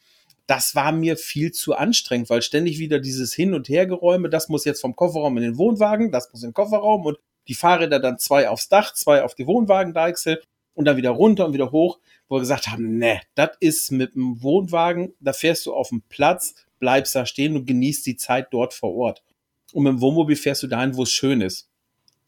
Das war mir viel zu anstrengend, weil ständig wieder dieses Hin- und Hergeräume, das muss jetzt vom Kofferraum in den Wohnwagen, das muss in den Kofferraum und die Fahrräder dann zwei aufs Dach, zwei auf die Wohnwagendeichsel und dann wieder runter und wieder hoch, wo wir gesagt haben, ne, das ist mit dem Wohnwagen, da fährst du auf dem Platz, bleibst da stehen und genießt die Zeit dort vor Ort. Und mit dem Wohnmobil fährst du dahin, wo es schön ist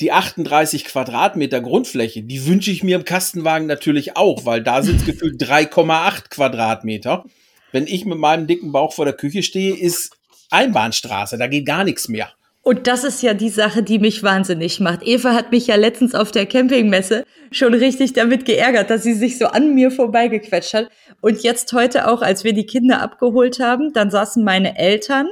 die 38 Quadratmeter Grundfläche, die wünsche ich mir im Kastenwagen natürlich auch, weil da sind es gefühlt 3,8 Quadratmeter. Wenn ich mit meinem dicken Bauch vor der Küche stehe, ist Einbahnstraße, da geht gar nichts mehr. Und das ist ja die Sache, die mich wahnsinnig macht. Eva hat mich ja letztens auf der Campingmesse schon richtig damit geärgert, dass sie sich so an mir vorbeigequetscht hat. Und jetzt heute auch, als wir die Kinder abgeholt haben, dann saßen meine Eltern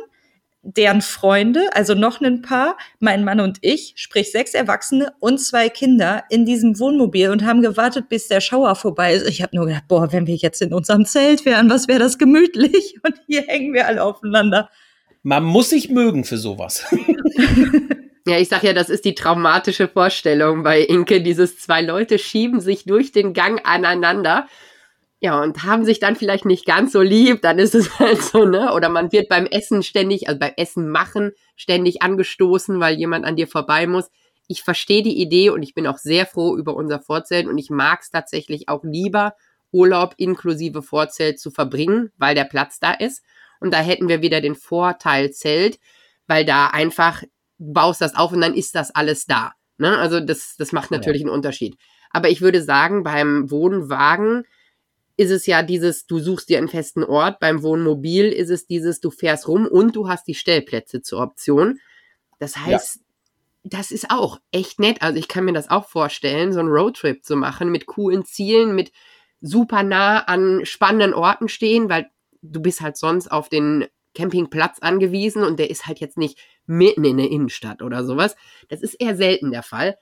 deren Freunde, also noch ein Paar, mein Mann und ich, sprich sechs Erwachsene und zwei Kinder in diesem Wohnmobil und haben gewartet, bis der Schauer vorbei ist. Ich habe nur gedacht, boah, wenn wir jetzt in unserem Zelt wären, was wäre das gemütlich? Und hier hängen wir alle aufeinander. Man muss sich mögen für sowas. Ja, ich sag ja, das ist die traumatische Vorstellung bei Inke. Dieses zwei Leute schieben sich durch den Gang aneinander ja, und haben sich dann vielleicht nicht ganz so lieb, dann ist es halt so, ne? Oder man wird beim Essen ständig, also beim Essen machen, ständig angestoßen, weil jemand an dir vorbei muss. Ich verstehe die Idee und ich bin auch sehr froh über unser Vorzelt und ich mag es tatsächlich auch lieber, Urlaub inklusive Vorzelt zu verbringen, weil der Platz da ist. Und da hätten wir wieder den Vorteil Zelt, weil da einfach baust das auf und dann ist das alles da. Ne? Also das, das macht natürlich ja. einen Unterschied. Aber ich würde sagen, beim Wohnwagen, ist es ja dieses, du suchst dir einen festen Ort. Beim Wohnmobil ist es dieses, du fährst rum und du hast die Stellplätze zur Option. Das heißt, ja. das ist auch echt nett. Also ich kann mir das auch vorstellen, so einen Roadtrip zu machen mit coolen Zielen, mit super nah an spannenden Orten stehen, weil du bist halt sonst auf den Campingplatz angewiesen und der ist halt jetzt nicht mitten in der Innenstadt oder sowas. Das ist eher selten der Fall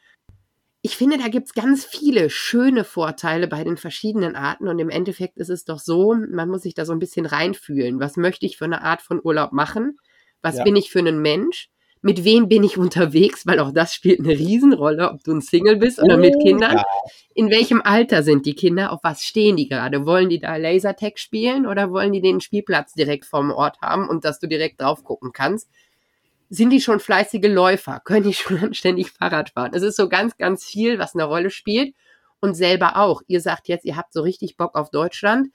ich finde, da gibt's ganz viele schöne Vorteile bei den verschiedenen Arten und im Endeffekt ist es doch so, man muss sich da so ein bisschen reinfühlen. Was möchte ich für eine Art von Urlaub machen? Was ja. bin ich für einen Mensch? Mit wem bin ich unterwegs, weil auch das spielt eine Riesenrolle, ob du ein Single bist oder mit Oh, Kindern. ja. In welchem Alter sind die Kinder? Auf was stehen die gerade? Wollen die da Lasertag spielen oder wollen die den Spielplatz direkt vorm Ort haben und dass du direkt drauf gucken kannst? Sind die schon fleißige Läufer? Können die schon anständig Fahrrad fahren? Es ist so ganz, ganz viel, was eine Rolle spielt. Und selber auch. Ihr sagt jetzt, ihr habt so richtig Bock auf Deutschland.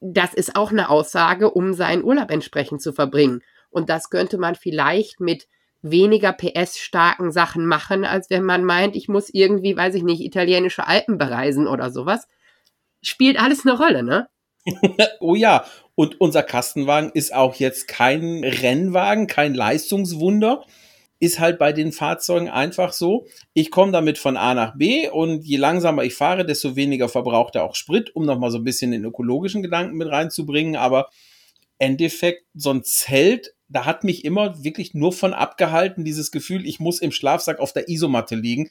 Das ist auch eine Aussage, um seinen Urlaub entsprechend zu verbringen. Und das könnte man vielleicht mit weniger PS-starken Sachen machen, als wenn man meint, ich muss irgendwie, weiß ich nicht, italienische Alpen bereisen oder sowas. Spielt alles eine Rolle, ne? Oh ja, und unser Kastenwagen ist auch jetzt kein Rennwagen, kein Leistungswunder. Ist halt bei den Fahrzeugen einfach so. Ich komme damit von A nach B und je langsamer ich fahre, desto weniger verbraucht er auch Sprit, um nochmal so ein bisschen den ökologischen Gedanken mit reinzubringen. Aber Endeffekt, so ein Zelt, da hat mich immer wirklich nur von abgehalten, dieses Gefühl, ich muss im Schlafsack auf der Isomatte liegen.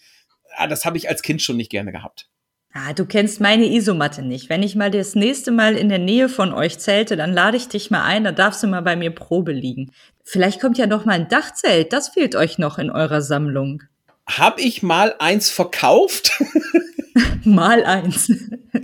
Ah, Das habe ich als Kind schon nicht gerne gehabt. Ah, du kennst meine Isomatte nicht. Wenn ich mal das nächste Mal in der Nähe von euch zelte, dann lade ich dich mal ein, da darfst du mal bei mir Probe liegen. Vielleicht kommt ja noch mal ein Dachzelt, das fehlt euch noch in eurer Sammlung. Hab ich mal eins verkauft? Mal eins.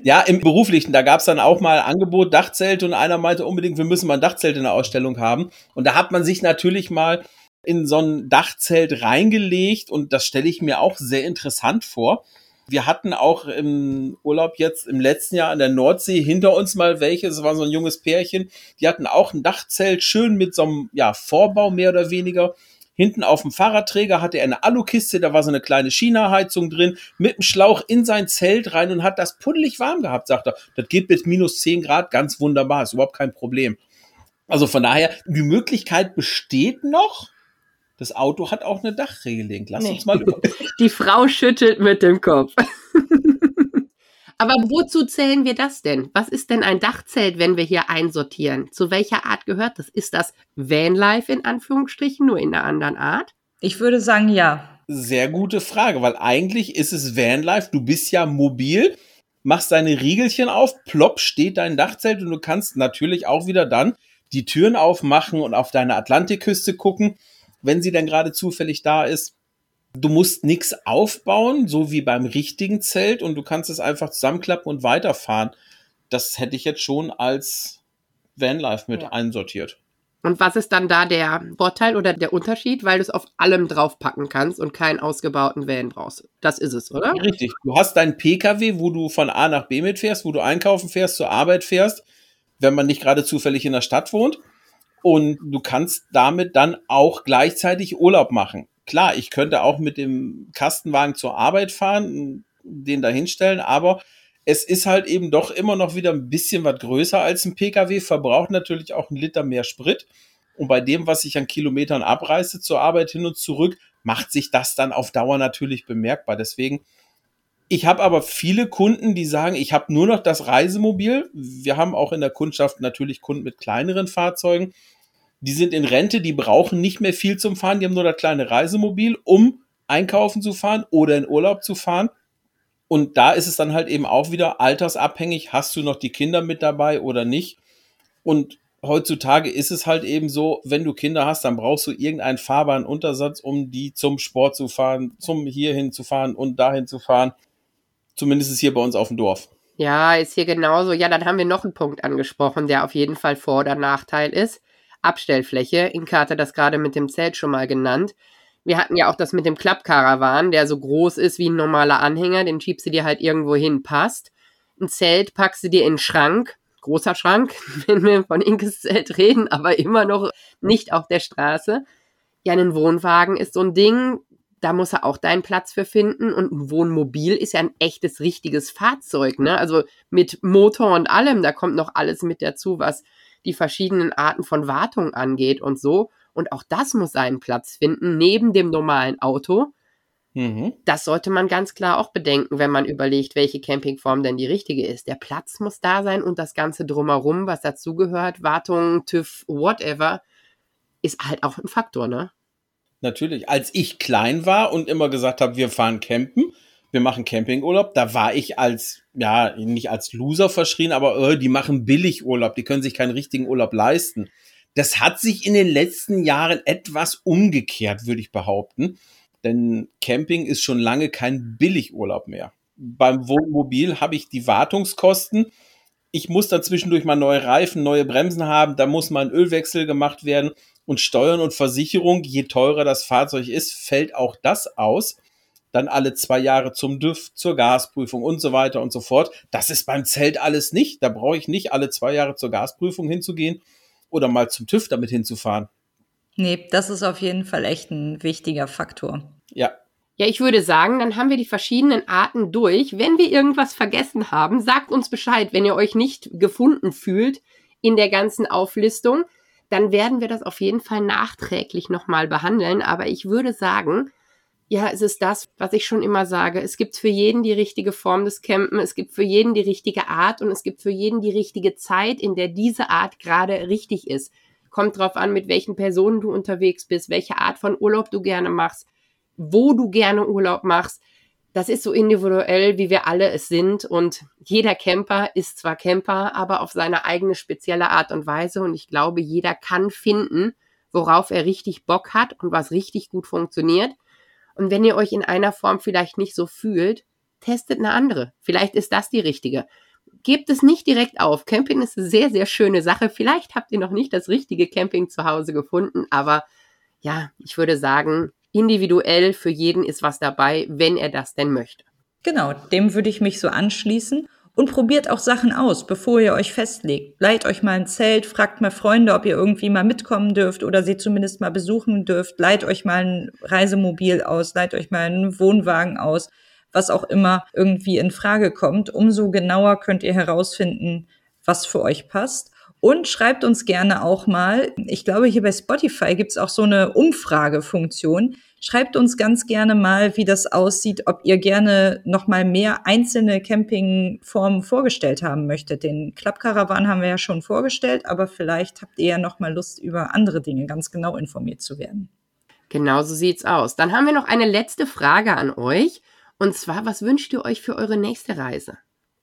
Ja, im beruflichen, da gab's dann auch mal Angebot, Dachzelt und einer meinte unbedingt, wir müssen mal ein Dachzelt in der Ausstellung haben. Und da hat man sich natürlich mal in so ein Dachzelt reingelegt und das stelle ich mir auch sehr interessant vor. Wir hatten auch im Urlaub jetzt im letzten Jahr an der Nordsee hinter uns mal welche, es war so ein junges Pärchen, die hatten auch ein Dachzelt, schön mit so einem ja, Vorbau mehr oder weniger. Hinten auf dem Fahrradträger hatte er eine Alukiste, da war so eine kleine China-Heizung drin, mit dem Schlauch in sein Zelt rein und hat das puddelig warm gehabt, sagt er. Das geht bis minus 10 Grad ganz wunderbar, ist überhaupt kein Problem. Also von daher, die Möglichkeit besteht noch. Das Auto hat auch eine Dachregeling. Lass Nee. uns mal über. Die Frau schüttelt mit dem Kopf. Aber wozu zählen wir das denn? Was ist denn ein Dachzelt, wenn wir hier einsortieren? Zu welcher Art gehört das? Ist das Vanlife in Anführungsstrichen, nur in einer anderen Art? Ich würde sagen, ja. Sehr gute Frage, weil eigentlich ist es Vanlife. Du bist ja mobil, machst deine Riegelchen auf, plopp steht dein Dachzelt und du kannst natürlich auch wieder dann die Türen aufmachen und auf deine Atlantikküste gucken, wenn sie dann gerade zufällig da ist. Du musst nichts aufbauen, so wie beim richtigen Zelt und du kannst es einfach zusammenklappen und weiterfahren. Das hätte ich jetzt schon als Vanlife mit Ja. einsortiert. Und was ist dann da der Vorteil oder der Unterschied? Weil du es auf allem draufpacken kannst und keinen ausgebauten Van brauchst. Das ist es, oder? Richtig. Du hast deinen PKW, wo du von A nach B mitfährst, wo du einkaufen fährst, zur Arbeit fährst, wenn man nicht gerade zufällig in der Stadt wohnt. Und du kannst damit dann auch gleichzeitig Urlaub machen. Klar, ich könnte auch mit dem Kastenwagen zur Arbeit fahren, den da hinstellen, aber es ist halt eben doch immer noch wieder ein bisschen was größer als ein PKW, verbraucht natürlich auch einen Liter mehr Sprit. Und bei dem, was ich an Kilometern abreiße zur Arbeit hin und zurück, macht sich das dann auf Dauer natürlich bemerkbar. Deswegen ich habe aber viele Kunden, die sagen, ich habe nur noch das Reisemobil. Wir haben auch in der Kundschaft natürlich Kunden mit kleineren Fahrzeugen. Die sind in Rente, die brauchen nicht mehr viel zum Fahren, die haben nur das kleine Reisemobil, um einkaufen zu fahren oder in Urlaub zu fahren. Und da ist es dann halt eben auch wieder altersabhängig, hast du noch die Kinder mit dabei oder nicht. Und heutzutage ist es halt eben so, wenn du Kinder hast, dann brauchst du irgendeinen fahrbaren Untersatz, um die zum Sport zu fahren, zum hierhin zu fahren und dahin zu fahren. Zumindest ist hier bei uns auf dem Dorf. Ja, ist hier genauso. Ja, dann haben wir noch einen Punkt angesprochen, der auf jeden Fall Vor- oder Nachteil ist. Abstellfläche. Inka hatte das gerade mit dem Zelt schon mal genannt. Wir hatten ja auch das mit dem Klappkarawan, der so groß ist wie ein normaler Anhänger. Den schiebst du dir halt irgendwo hin, passt. Ein Zelt packst du dir in den Schrank. Großer Schrank, wenn wir von Inkes Zelt reden, aber immer noch nicht auf der Straße. Ja, ein Wohnwagen ist so ein Ding, da muss er auch deinen Platz für finden. Und ein Wohnmobil ist ja ein echtes, richtiges Fahrzeug, ne? Also mit Motor und allem, da kommt noch alles mit dazu, was die verschiedenen Arten von Wartung angeht und so. Und auch das muss seinen Platz finden, neben dem normalen Auto. Mhm. Das sollte man ganz klar auch bedenken, wenn man überlegt, welche Campingform denn die richtige ist. Der Platz muss da sein und das Ganze drumherum, was dazugehört, Wartung, TÜV, whatever, ist halt auch ein Faktor, ne? Natürlich. Als ich klein war und immer gesagt habe, wir fahren campen, wir machen Campingurlaub, da war ich als, ja, nicht als Loser verschrien, aber äh, die machen Billigurlaub, die können sich keinen richtigen Urlaub leisten. Das hat sich in den letzten Jahren etwas umgekehrt, würde ich behaupten. Denn Camping ist schon lange kein Billigurlaub mehr. Beim Wohnmobil habe ich die Wartungskosten. Ich muss dann mal neue Reifen, neue Bremsen haben. Da muss mal ein Ölwechsel gemacht werden. Und Steuern und Versicherung, je teurer das Fahrzeug ist, fällt auch das aus. Dann alle zwei Jahre zum DÜV, zur Gasprüfung und so weiter und so fort. Das ist beim Zelt alles nicht. Da brauche ich nicht alle zwei Jahre zur Gasprüfung hinzugehen oder mal zum TÜV damit hinzufahren. Nee, das ist auf jeden Fall echt ein wichtiger Faktor. Ja. Ja, ich würde sagen, dann haben wir die verschiedenen Arten durch. Wenn wir irgendwas vergessen haben, sagt uns Bescheid, wenn ihr euch nicht gefunden fühlt in der ganzen Auflistung, dann werden wir das auf jeden Fall nachträglich nochmal behandeln. Aber ich würde sagen, ja, es ist das, was ich schon immer sage. Es gibt für jeden die richtige Form des Campen, es gibt für jeden die richtige Art und es gibt für jeden die richtige Zeit, in der diese Art gerade richtig ist. Kommt drauf an, mit welchen Personen du unterwegs bist, welche Art von Urlaub du gerne machst, wo du gerne Urlaub machst. Das ist so individuell, wie wir alle es sind. Und jeder Camper ist zwar Camper, aber auf seine eigene spezielle Art und Weise. Und ich glaube, jeder kann finden, worauf er richtig Bock hat und was richtig gut funktioniert. Und wenn ihr euch in einer Form vielleicht nicht so fühlt, testet eine andere. Vielleicht ist das die richtige. Gebt es nicht direkt auf. Camping ist eine sehr, sehr schöne Sache. Vielleicht habt ihr noch nicht das richtige Camping zu Hause gefunden, aber ja, ich würde sagen, individuell für jeden ist was dabei, wenn er das denn möchte. Genau, dem würde ich mich so anschließen. Und probiert auch Sachen aus, bevor ihr euch festlegt. Leiht euch mal ein Zelt, fragt mal Freunde, ob ihr irgendwie mal mitkommen dürft oder sie zumindest mal besuchen dürft. Leiht euch mal ein Reisemobil aus, leiht euch mal einen Wohnwagen aus, was auch immer irgendwie in Frage kommt. Umso genauer könnt ihr herausfinden, was für euch passt. Und schreibt uns gerne auch mal, ich glaube, hier bei Spotify gibt's auch so eine Umfragefunktion. Schreibt uns ganz gerne mal, wie das aussieht, ob ihr gerne noch mal mehr einzelne Campingformen vorgestellt haben möchtet. Den Klappkarawan haben wir ja schon vorgestellt, aber vielleicht habt ihr ja noch mal Lust, über andere Dinge ganz genau informiert zu werden. Genau so sieht's aus. Dann haben wir noch eine letzte Frage an euch. Und zwar, was wünscht ihr euch für eure nächste Reise?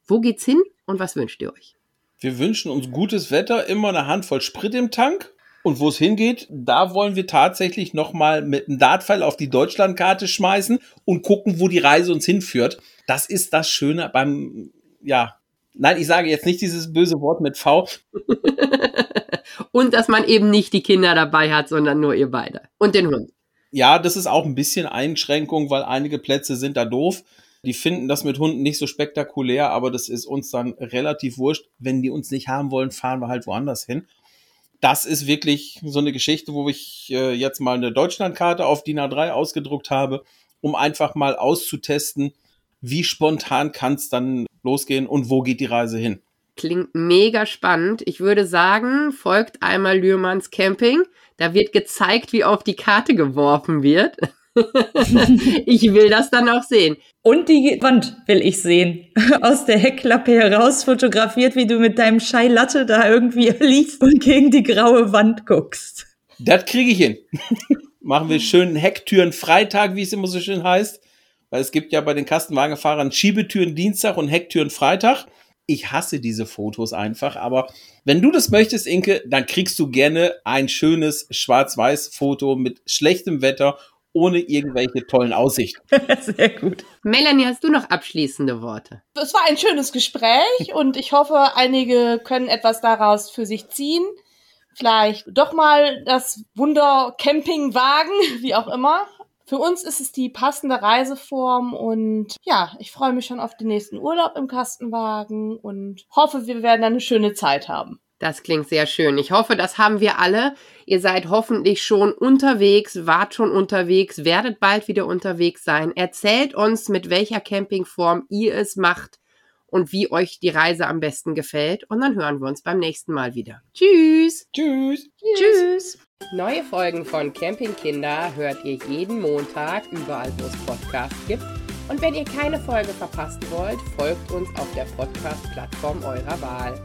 Wo geht's hin und was wünscht ihr euch? Wir wünschen uns gutes Wetter, immer eine Handvoll Sprit im Tank und wo es hingeht, da wollen wir tatsächlich nochmal mit einem Dartpfeil auf die Deutschlandkarte schmeißen und gucken, wo die Reise uns hinführt. Das ist das Schöne beim, ja, nein, ich sage jetzt nicht dieses böse Wort mit V. und dass man eben nicht die Kinder dabei hat, sondern nur ihr beide. Und den Hund. Ja, das ist auch ein bisschen Einschränkung, weil einige Plätze sind da doof. Die finden das mit Hunden nicht so spektakulär, aber das ist uns dann relativ wurscht. Wenn die uns nicht haben wollen, fahren wir halt woanders hin das ist wirklich so eine Geschichte, wo ich äh, jetzt mal eine Deutschlandkarte auf DIN A3 ausgedruckt habe, um einfach mal auszutesten, wie spontan kann es dann losgehen und wo geht die Reise hin. Klingt mega spannend. Ich würde sagen, folgt einmal Lührmanns Camping. Da wird gezeigt, wie auf die Karte geworfen wird. ich will das dann auch sehen. Und die Wand will ich sehen. Aus der Heckklappe heraus fotografiert, wie du mit deinem Schei Latte da irgendwie liegst und gegen die graue Wand guckst. Das kriege ich hin. Machen wir schönen Hecktüren Freitag, wie es immer so schön heißt. Weil es gibt ja bei den Kastenwagenfahrern Schiebetüren Dienstag und Hecktüren Freitag. Ich hasse diese Fotos einfach, aber wenn du das möchtest, Inke, dann kriegst du gerne ein schönes Schwarz-Weiß-Foto mit schlechtem Wetter ohne irgendwelche tollen Aussichten. Sehr gut. Melanie, hast du noch abschließende Worte? Es war ein schönes Gespräch und ich hoffe, einige können etwas daraus für sich ziehen. Vielleicht doch mal das Wunder Camping wagen, wie auch immer. Für uns ist es die passende Reiseform und ja, ich freue mich schon auf den nächsten Urlaub im Kastenwagen und hoffe, wir werden eine schöne Zeit haben. Das klingt sehr schön. Ich hoffe, das haben wir alle. Ihr seid hoffentlich schon unterwegs, wart schon unterwegs, werdet bald wieder unterwegs sein. Erzählt uns, mit welcher Campingform ihr es macht und wie euch die Reise am besten gefällt. Und dann hören wir uns beim nächsten Mal wieder. Tschüss. Tschüss. Tschüss. Neue Folgen von Campingkinder hört ihr jeden Montag überall, wo es Podcasts gibt. Und wenn ihr keine Folge verpassen wollt, folgt uns auf der Podcast-Plattform eurer Wahl.